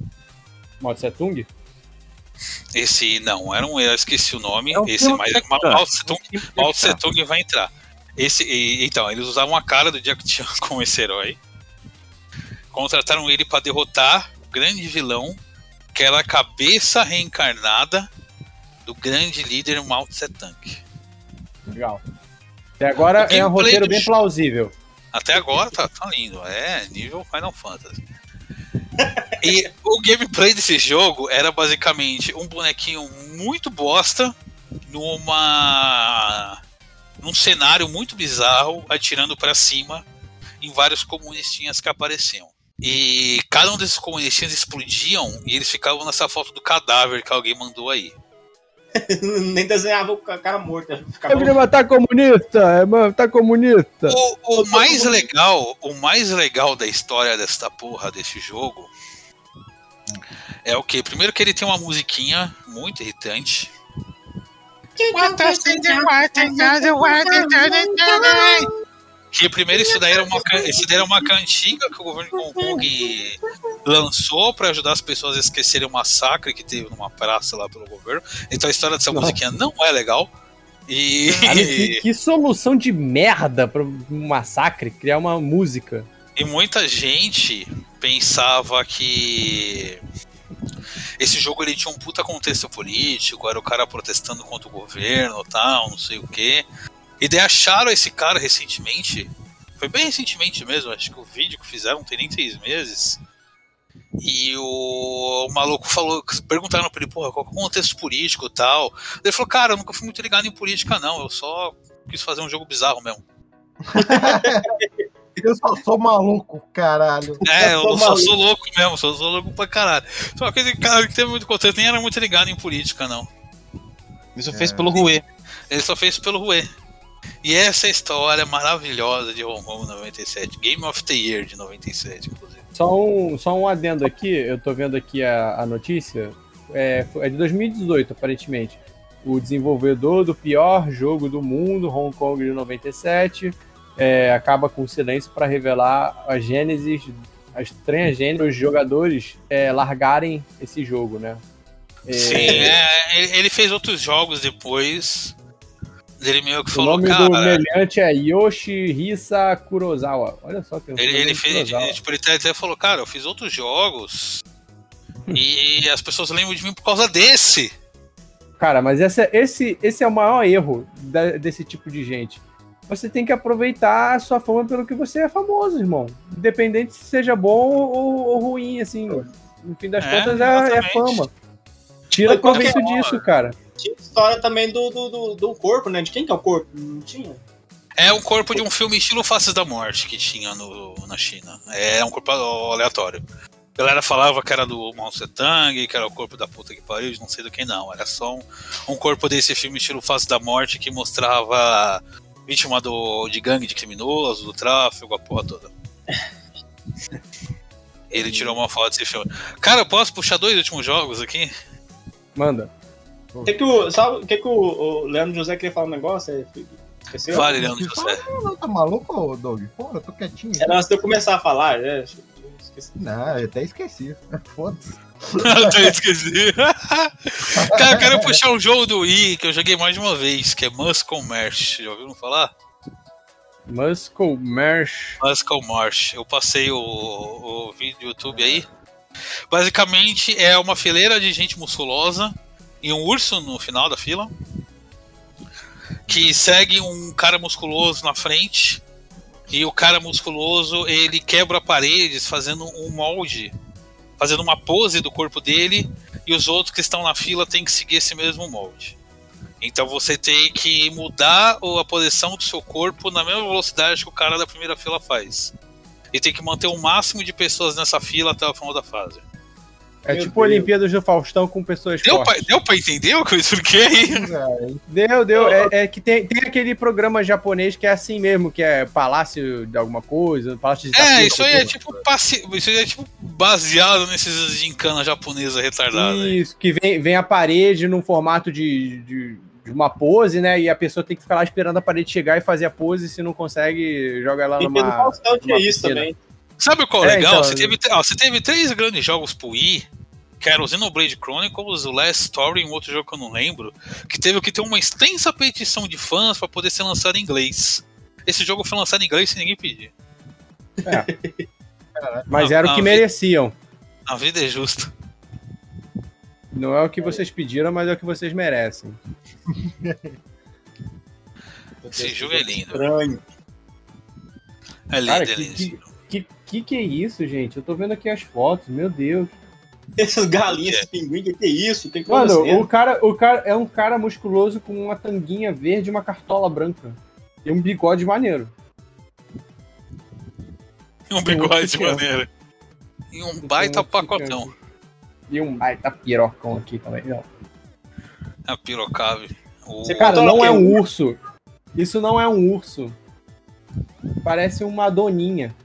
Mao Tse Tung? Esse não, era um, eu esqueci o nome. É um esse mas Jack Ma- Chan. Mao Tse Tung, Mao Tse. Tung vai entrar. Esse, e- então, eles usavam a cara do Jack Chan como esse herói. Contrataram ele para derrotar o grande vilão, que era a cabeça reencarnada do grande líder Mao Tse Tung. Legal. Até agora O é um roteiro bem plausível. Até agora tá, tá lindo. É nível Final Fantasy. E o gameplay desse jogo era basicamente um bonequinho muito bosta numa num cenário muito bizarro atirando pra cima em vários comunistinhas que apareciam. E cada um desses comunistinhas explodiam e eles ficavam nessa foto do cadáver que alguém mandou aí. Nem desenhava o ca- cara morto. Ficava... Eu queria matar comunista, é matar comunista. O, o mais legal, o mais legal da história desta porra desse jogo é o que? Primeiro que ele tem uma musiquinha muito irritante. Que primeiro isso daí era uma, isso daí era uma cantiga que o governo de Hong Kong lançou para ajudar as pessoas a esquecerem o massacre que teve numa praça lá pelo governo. Então a história dessa Nossa. musiquinha não é legal. E Caralho, que, que solução de merda pra um massacre, criar uma música. E muita gente pensava que esse jogo ele tinha um puta contexto político, era o cara protestando contra o governo tal, não sei o quê. E daí acharam esse cara recentemente, foi bem recentemente mesmo, acho que o vídeo que fizeram não tem nem três meses. E o, o maluco falou, perguntaram pra ele, porra, qual que é o contexto político e tal. Ele falou, cara, eu nunca fui muito ligado em política, não, eu só quis fazer um jogo bizarro mesmo. Eu só sou maluco, caralho. É, eu sou só maluco. sou louco mesmo, só sou louco pra caralho. Só que esse cara que teve muito contexto nem era muito ligado em política, não. Isso fez pelo Rue. Ele só fez pelo Rue. E essa história maravilhosa de Hong Kong 97. Game of the Year de 97, inclusive. Só um, só um adendo aqui, eu tô vendo aqui a, a notícia. É, é de 2018, aparentemente. O desenvolvedor do pior jogo do mundo, Hong Kong de 97, é, acaba com silêncio para revelar a gênesis, a estranha gênese, os jogadores é, largarem esse jogo, né? É, Sim, é, ele fez outros jogos depois. Ele meio que O falou, nome do cara. meliante é Yoshihisa Kurosawa. Olha só que Ele, ele fez, ele, tipo, ele até- falou, cara, eu fiz outros jogos e as pessoas lembram de mim por causa desse. Cara, mas essa, esse, esse é o maior erro da- desse tipo de gente. Você tem que aproveitar a sua fama pelo que você é famoso, irmão. Independente se seja bom ou, ou ruim, assim. No fim das É, contas, é, é fama. Tira qualquer proveito disso, cara. Tinha história também do, do, do, do corpo, né? De quem que é o corpo? Não tinha? É o corpo de um filme estilo Faces da Morte que tinha no, na China. É um corpo aleatório. A galera falava que era do Mao Tse Tang, que era o corpo da puta que pariu, de não sei do que não. Era só um, um corpo desse filme estilo Faces da Morte que mostrava vítima do, de gangue de criminosos, do tráfico, a porra toda. Ele tirou uma foto desse filme. Cara, eu posso puxar dois últimos jogos aqui? Manda. O que que o, sabe que que o, o Leandro José queria falar um negócio? É, Esqueceu? Vale, Leandro José. Não, tá maluco, Doug? Porra, eu tô quietinho. Era antes de eu começar a falar, né? Esqueci. Não, eu até esqueci. Foda-se. Até esqueci. Cara, eu quero puxar um jogo do Wii que eu joguei mais de uma vez, que é Muscle March. Já ouviram falar? Muscle March. Muscle March. Eu passei o, o vídeo do YouTube aí. Basicamente é uma fileira de gente musculosa e um urso no final da fila. Que segue um cara musculoso na frente. E o cara musculoso ele quebra paredes fazendo um molde, fazendo uma pose do corpo dele. E os outros que estão na fila têm que seguir esse mesmo molde. Então você tem que mudar a posição do seu corpo na mesma velocidade que o cara da primeira fila faz. E tem que manter o máximo de pessoas nessa fila até o final da fase. É Meu tipo Deus. Olimpíadas do Faustão com pessoas Deu pra, fortes. deu pra entender o que eu expliquei? Deu, deu. É, é que tem, tem aquele programa japonês que é assim mesmo, que é palácio de alguma coisa, palácio de É, isso aí é tipo, passi- isso aí é tipo baseado nesses gincana japonesa retardada. aí. Isso, que vem, vem a parede num formato de, de, de uma pose, né? E a pessoa tem que ficar lá esperando a parede chegar e fazer a pose. Se não consegue, joga ela E pelo numa. Faustão tinha isso também. Sabe qual é o É, legal? então, você, teve, ó, você teve três grandes jogos pro Wii, que era o Xenoblade Chronicles, o Last Story e um outro jogo que eu não lembro, que teve que ter uma extensa petição de fãs pra poder ser lançado em inglês. Esse jogo foi lançado em inglês sem ninguém pedir. Mas Não, era o que mereciam. A vida é justa. Não é o que vocês pediram, mas é o que vocês merecem. Esse jogo é lindo. Estranho. É lindo, Cara, é que, lindo. que, que, que que é isso, gente? Eu tô vendo aqui as fotos, meu Deus. Essas galinhas, esses pinguins, que que é isso? Tem que Mano, acontecer? o cara, o cara é um cara musculoso com uma tanguinha verde e uma cartola branca. E um bigode maneiro. Um bigode é. maneiro. E um baita é. pacotão. E um baita pirocão aqui também. Ó. A pirocave. O... Cara, não é um urso. Isso não é um urso. Parece uma doninha.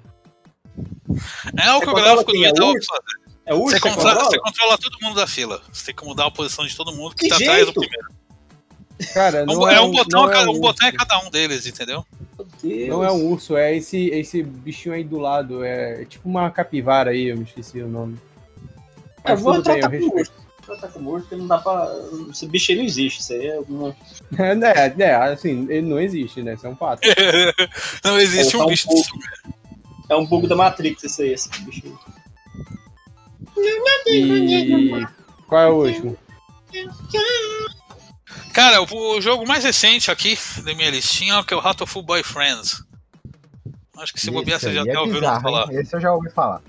É o que o gráfico do? Wii É urso? pra fazer. É urso? Você Você controla, controla? você controla todo mundo da fila. Você tem que mudar a posição de todo mundo que, Que tá atrás do jeito? primeiro. Cara, É não um, é, é um botão, não a cada- é um um botão é cada um deles, entendeu? Não é um urso, é esse, esse bichinho aí do lado. É tipo uma capivara aí, eu me esqueci o nome. Eu vou tudo bem, tratar eu com respeito. urso. Vou tratar com urso, porque não dá pra... Esse bicho aí não existe. Isso aí é alguma... É, é, assim, ele não existe, né? Isso é um fato. Não existe Ou um tá um bicho pouco. desse. É um bug da Matrix esse aí, esse bicho aí. E. Qual é o último? Cara, o, jogo mais recente aqui da minha listinha é o que é o Ratoful Boyfriends. Acho que se bobear, vocês já aí é até ouviram bizarro, falar. hein? Esse eu já ouvi falar.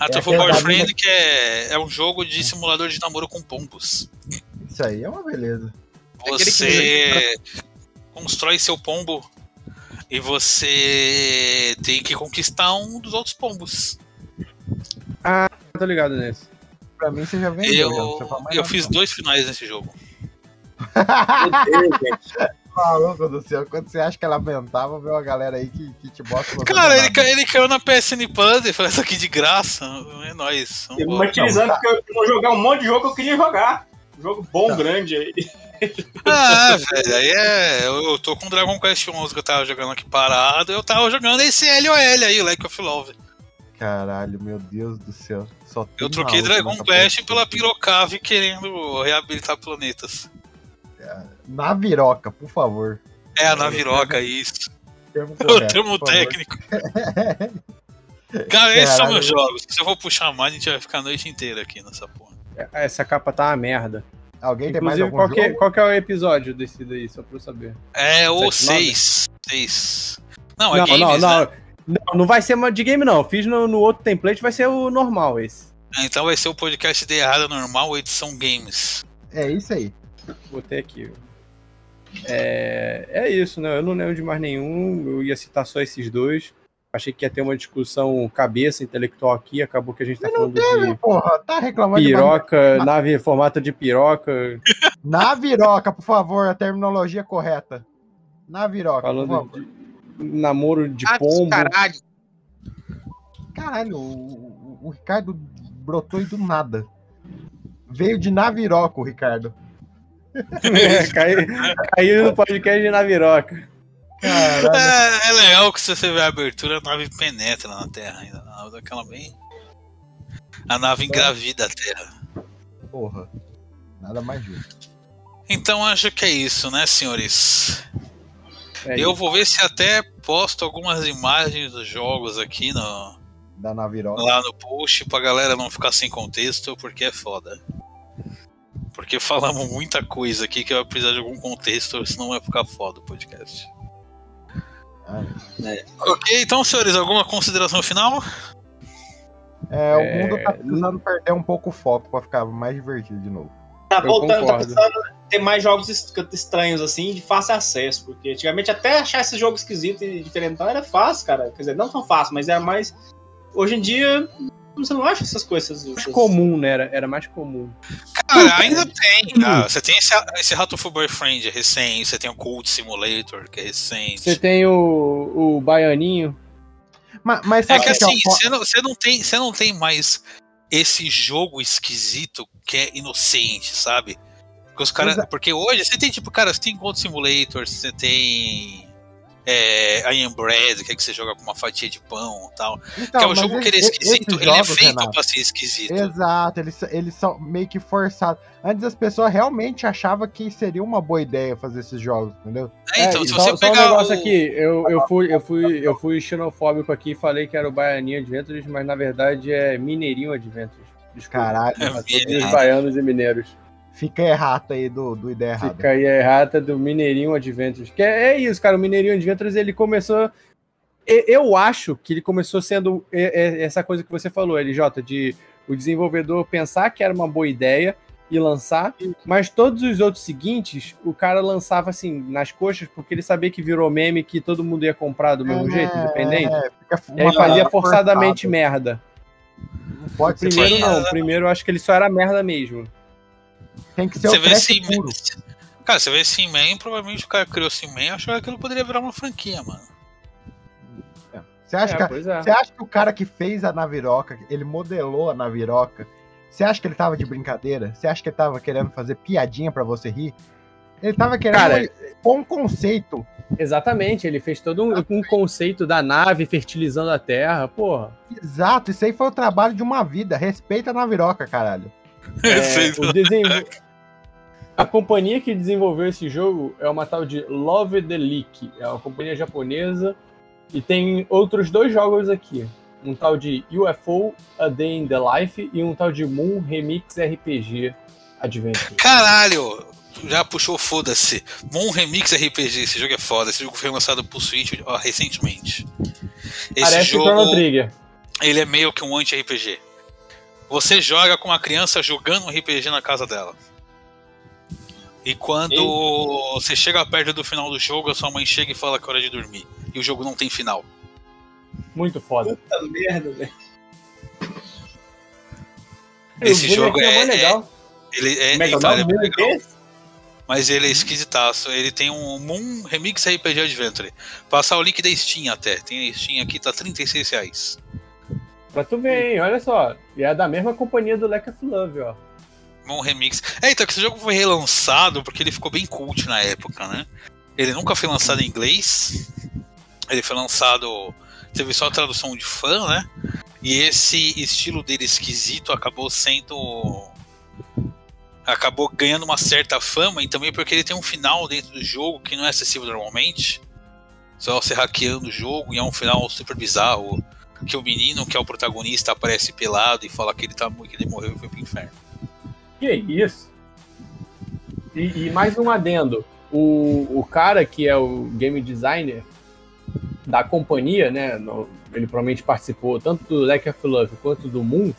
É aquele da Boyfriend, mina- que é, é um jogo de simulador de namoro com pombos. Isso aí é uma beleza. Que Você constrói seu pombo E você tem que conquistar um dos outros pombos. Tô ligado nesse. Pra mim você já vendeu. Eu, eu fiz dois finais nesse jogo. Meu Deus, gente. Maluco do céu, quando você acha que é lamentável, ver uma galera aí que, que te bota Cara, ele, ca- ele caiu na PSN Plus e falou isso aqui de graça. É nóis. Eu vambora. martirizando porque eu vou jogar um monte de jogo que eu queria jogar. Um jogo bom, Tá. grande aí. Ah, velho, aí é. Eu, eu tô com Dragon Quest 11 que eu tava jogando aqui parado. Eu tava jogando esse LOL aí, o Like of Love. Caralho, meu Deus do céu. Eu troquei Dragon Quest pela Pirocave querendo reabilitar planetas. Na viroca, por favor. É, a Naviroca, isso. Termo O correto, termo por favor. técnico. Cara, esses são meus jogos. Se eu for puxar mais, a gente vai ficar a noite inteira aqui nessa porra. Essa capa tá uma merda. Alguém tem mais Inclusive, algum qual que, é, jogo? qual que é o episódio desse daí, só pra eu saber? É o Sete, nove? 6. 6. Não, é não, games, não, né? não, não. Não vai ser de game, não. Fiz no, no outro template, vai ser o normal esse. Então vai ser o podcast de errada normal, edição games. É isso aí. Botei aqui. É, é isso, né? Eu não lembro de mais nenhum. Eu ia citar só esses dois. Achei que ia ter uma discussão cabeça intelectual aqui. Acabou que a gente tá falando de Porra, tá reclamando de piroca, nave em formato de piroca. Na viroca, por favor, a terminologia correta. Na viroca, por Falando favor. de namoro de Ah, pombo. caralho. Caralho, o, o- o Ricardo brotou aí do nada. Veio de Naviroca o Ricardo. É, caiu, caiu no podcast de Naviroca. É, é legal que se você vê a abertura, a nave penetra na Terra ainda. A nave daquela bem. A nave engravida a Terra. Porra. Nada mais justo. Então acho que é isso, né, senhores? É Eu isso. vou ver se até posto algumas imagens dos jogos aqui no, Da Naviroca. lá no post pra galera não ficar sem contexto, porque é foda. Porque falamos muita coisa aqui que vai precisar de algum contexto, senão vai ficar foda o podcast. Ah, Ok, então, senhores, alguma consideração final? É, o É, mundo tá precisando perder um pouco o foco pra ficar mais divertido de novo. Tá Eu voltando, tá concordo. precisando ter mais jogos est- estranhos, assim, de fácil acesso. Porque antigamente até achar esse jogo esquisito e diferentão era fácil, cara. Quer dizer, não tão fácil, mas era mais. Hoje em dia, você não acha essas coisas. mais essas- comum, né? Era, era mais comum. Cara, ainda tem. Ah, você tem esse, esse Rato for Boyfriend recente, você tem o Cult Simulator, que é recente. Você tem o, o Baianinho. Mas, mas É que é assim, você não, você não tem, você não tem mais esse jogo esquisito que é inocente, sabe? Porque, os cara, Exa- porque hoje você tem, tipo, cara, você tem Gold Simulator, você tem é, I Am Bread, que é que você joga com uma fatia de pão e tal. Então, que é um mas jogo que ele é esse- esquisito, ele é jogos, feito Renato, pra ser esquisito. Exato, eles, eles são meio que forçados. Antes as pessoas realmente achavam que seria uma boa ideia fazer esses jogos, entendeu? É, então, É, se só, você só um pegar negócio o- aqui, eu, eu, fui, eu, fui, eu fui xenofóbico aqui e falei que era o Baianinho Adventures, mas na verdade é Mineirinho Adventures. Desculpa. Caralho, É, os baianos e mineiros. Fica errata aí do, do ideia errada. Fica aí errata do Mineirinho Adventures. Que é, é isso, cara. O Mineirinho Adventures ele começou. e- Eu acho que ele começou sendo essa coisa que você falou, LJ, de o desenvolvedor pensar que era uma boa ideia e lançar, mas todos os outros seguintes, o cara lançava assim, nas coxas, porque ele sabia que virou meme que todo mundo ia comprar do mesmo É, jeito, independente. é, E aí fazia forçado. forçadamente merda. Não pode ser Primeiro não, primeiro eu acho que ele só era merda mesmo. Tem que ser Você o vê puro. Cara, você vê Sim-Man, provavelmente o cara criou Sim-Man e achou que aquilo poderia virar uma franquia, mano. Você acha, É, que, é. você acha que o cara que fez a Naviroca, ele modelou a Naviroca, você acha que ele tava de brincadeira? Você acha que ele tava querendo fazer piadinha pra você rir? Ele tava querendo Cara, pôr um conceito. Exatamente, ele fez todo um, um conceito da nave fertilizando a Terra, porra. Exato, isso aí foi o trabalho de uma vida. Respeita a Naviroca, caralho. É, o desenvol- A companhia que desenvolveu esse jogo é uma tal de Love the Leak, é uma companhia japonesa e tem outros dois jogos aqui. Um tal de UFO A Day in the Life e um tal de Moon Remix RPG Adventure. Caralho! Já puxou, foda-se. Moon Remix RPG, esse jogo é foda. Esse jogo foi lançado pro Switch ó, recentemente. Esse Parece jogo, Chrono Trigger. ele é meio que um anti-RPG. Você joga com uma criança jogando um RPG na casa dela. E quando você chega perto do final do jogo, a sua mãe chega e fala que é hora de dormir. E o jogo não tem final. Muito foda. Puta merda, velho. Esse o jogo é, mó legal. Ele é, Como é que é o cara, nome é legal, mas ele é esquisitaço. Ele tem um Moon Remix RPG Adventure. Passar o link da Steam até. Tem a Steam aqui, tá 36 reais. Pra tu ver, hein? Olha só. E é da mesma companhia do Lack of Love, ó. Moon Remix. É, então que esse jogo foi relançado porque ele ficou bem cult na época, né? Ele nunca foi lançado em inglês. Ele foi lançado. Teve só a tradução de fã, né? E esse estilo dele esquisito acabou sendo. Acabou ganhando uma certa fama e também porque ele tem um final dentro do jogo que não é acessível normalmente. Só você hackeando o jogo e é um final super bizarro. Que o menino, que é o protagonista, aparece pelado e fala que ele, tá, que ele morreu e foi pro inferno. Que isso? E, e mais um adendo. O, o cara que é o game designer da companhia, né? no- ele provavelmente participou tanto do Lack of Love quanto do Moon.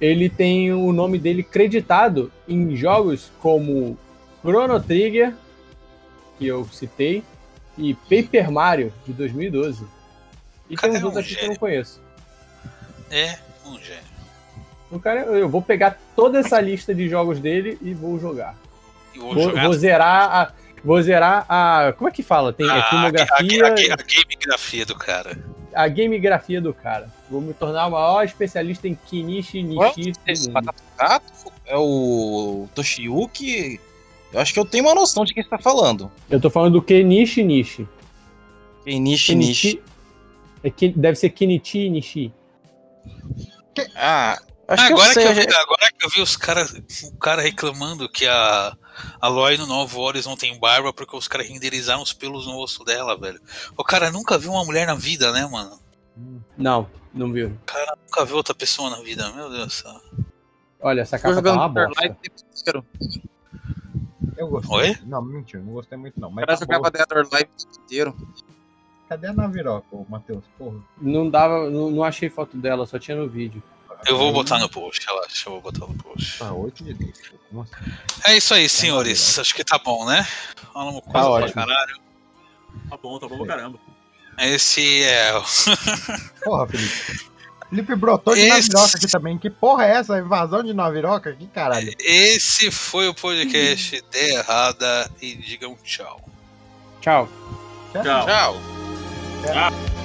Ele tem o nome dele creditado em jogos como Chrono Trigger, que eu citei, e Paper Mario, de 2012. E Cara, tem uns é um outros aqui que eu não conheço. É, um gênio. O cara, eu vou pegar toda essa lista de jogos dele e vou jogar. E vou, Vou, jogar vou zerar a. Vou zerar a. Como é que fala? Tem a, a, filmografia, a, a, a, a gamegrafia do cara. a gamegrafia do cara. Vou me tornar o maior especialista em Kinishi Nishi Gato é o Toshiyuki. Eu acho que eu tenho uma noção de quem você tá falando. Eu tô falando do Kenichi Nishi. Kenichi Nishi. É que, deve ser Kenichi Nishi. Ah, acho agora, que eu que sei. eu vi, agora que eu vi os caras, o cara reclamando que a a Aloy no Novo Horizon tem barba porque os caras renderizaram os pelos no osso dela, velho. O cara nunca viu uma mulher na vida, né, mano? Não, não viu. Nunca viu outra pessoa na vida, meu Deus do céu. Olha, essa capa tá uma bosta. O. Eu gostei. Oi? Não, mentira, não gostei muito não. O Mas cara tá or Alive o tempo inteiro. Cadê a Naviroca, Matheus? Porra. Não dava, não, não achei foto dela, só tinha no vídeo. Eu vou botar no post, relaxa, eu vou botar no post. Tá, 8 de 10. pô, Como assim? É isso aí, senhores. Acho que tá bom, né? Falamos coisa pra ótimo. caralho. Tá bom, tá bom pra caramba. Esse é. o- Porra, Felipe. Felipe brotou de Esse- Naviroca aqui também. Que porra é essa? Invasão de Naviroca aqui, caralho. Esse foi o podcast de errada e digam tchau. Tchau. Tchau. Tchau. Yeah.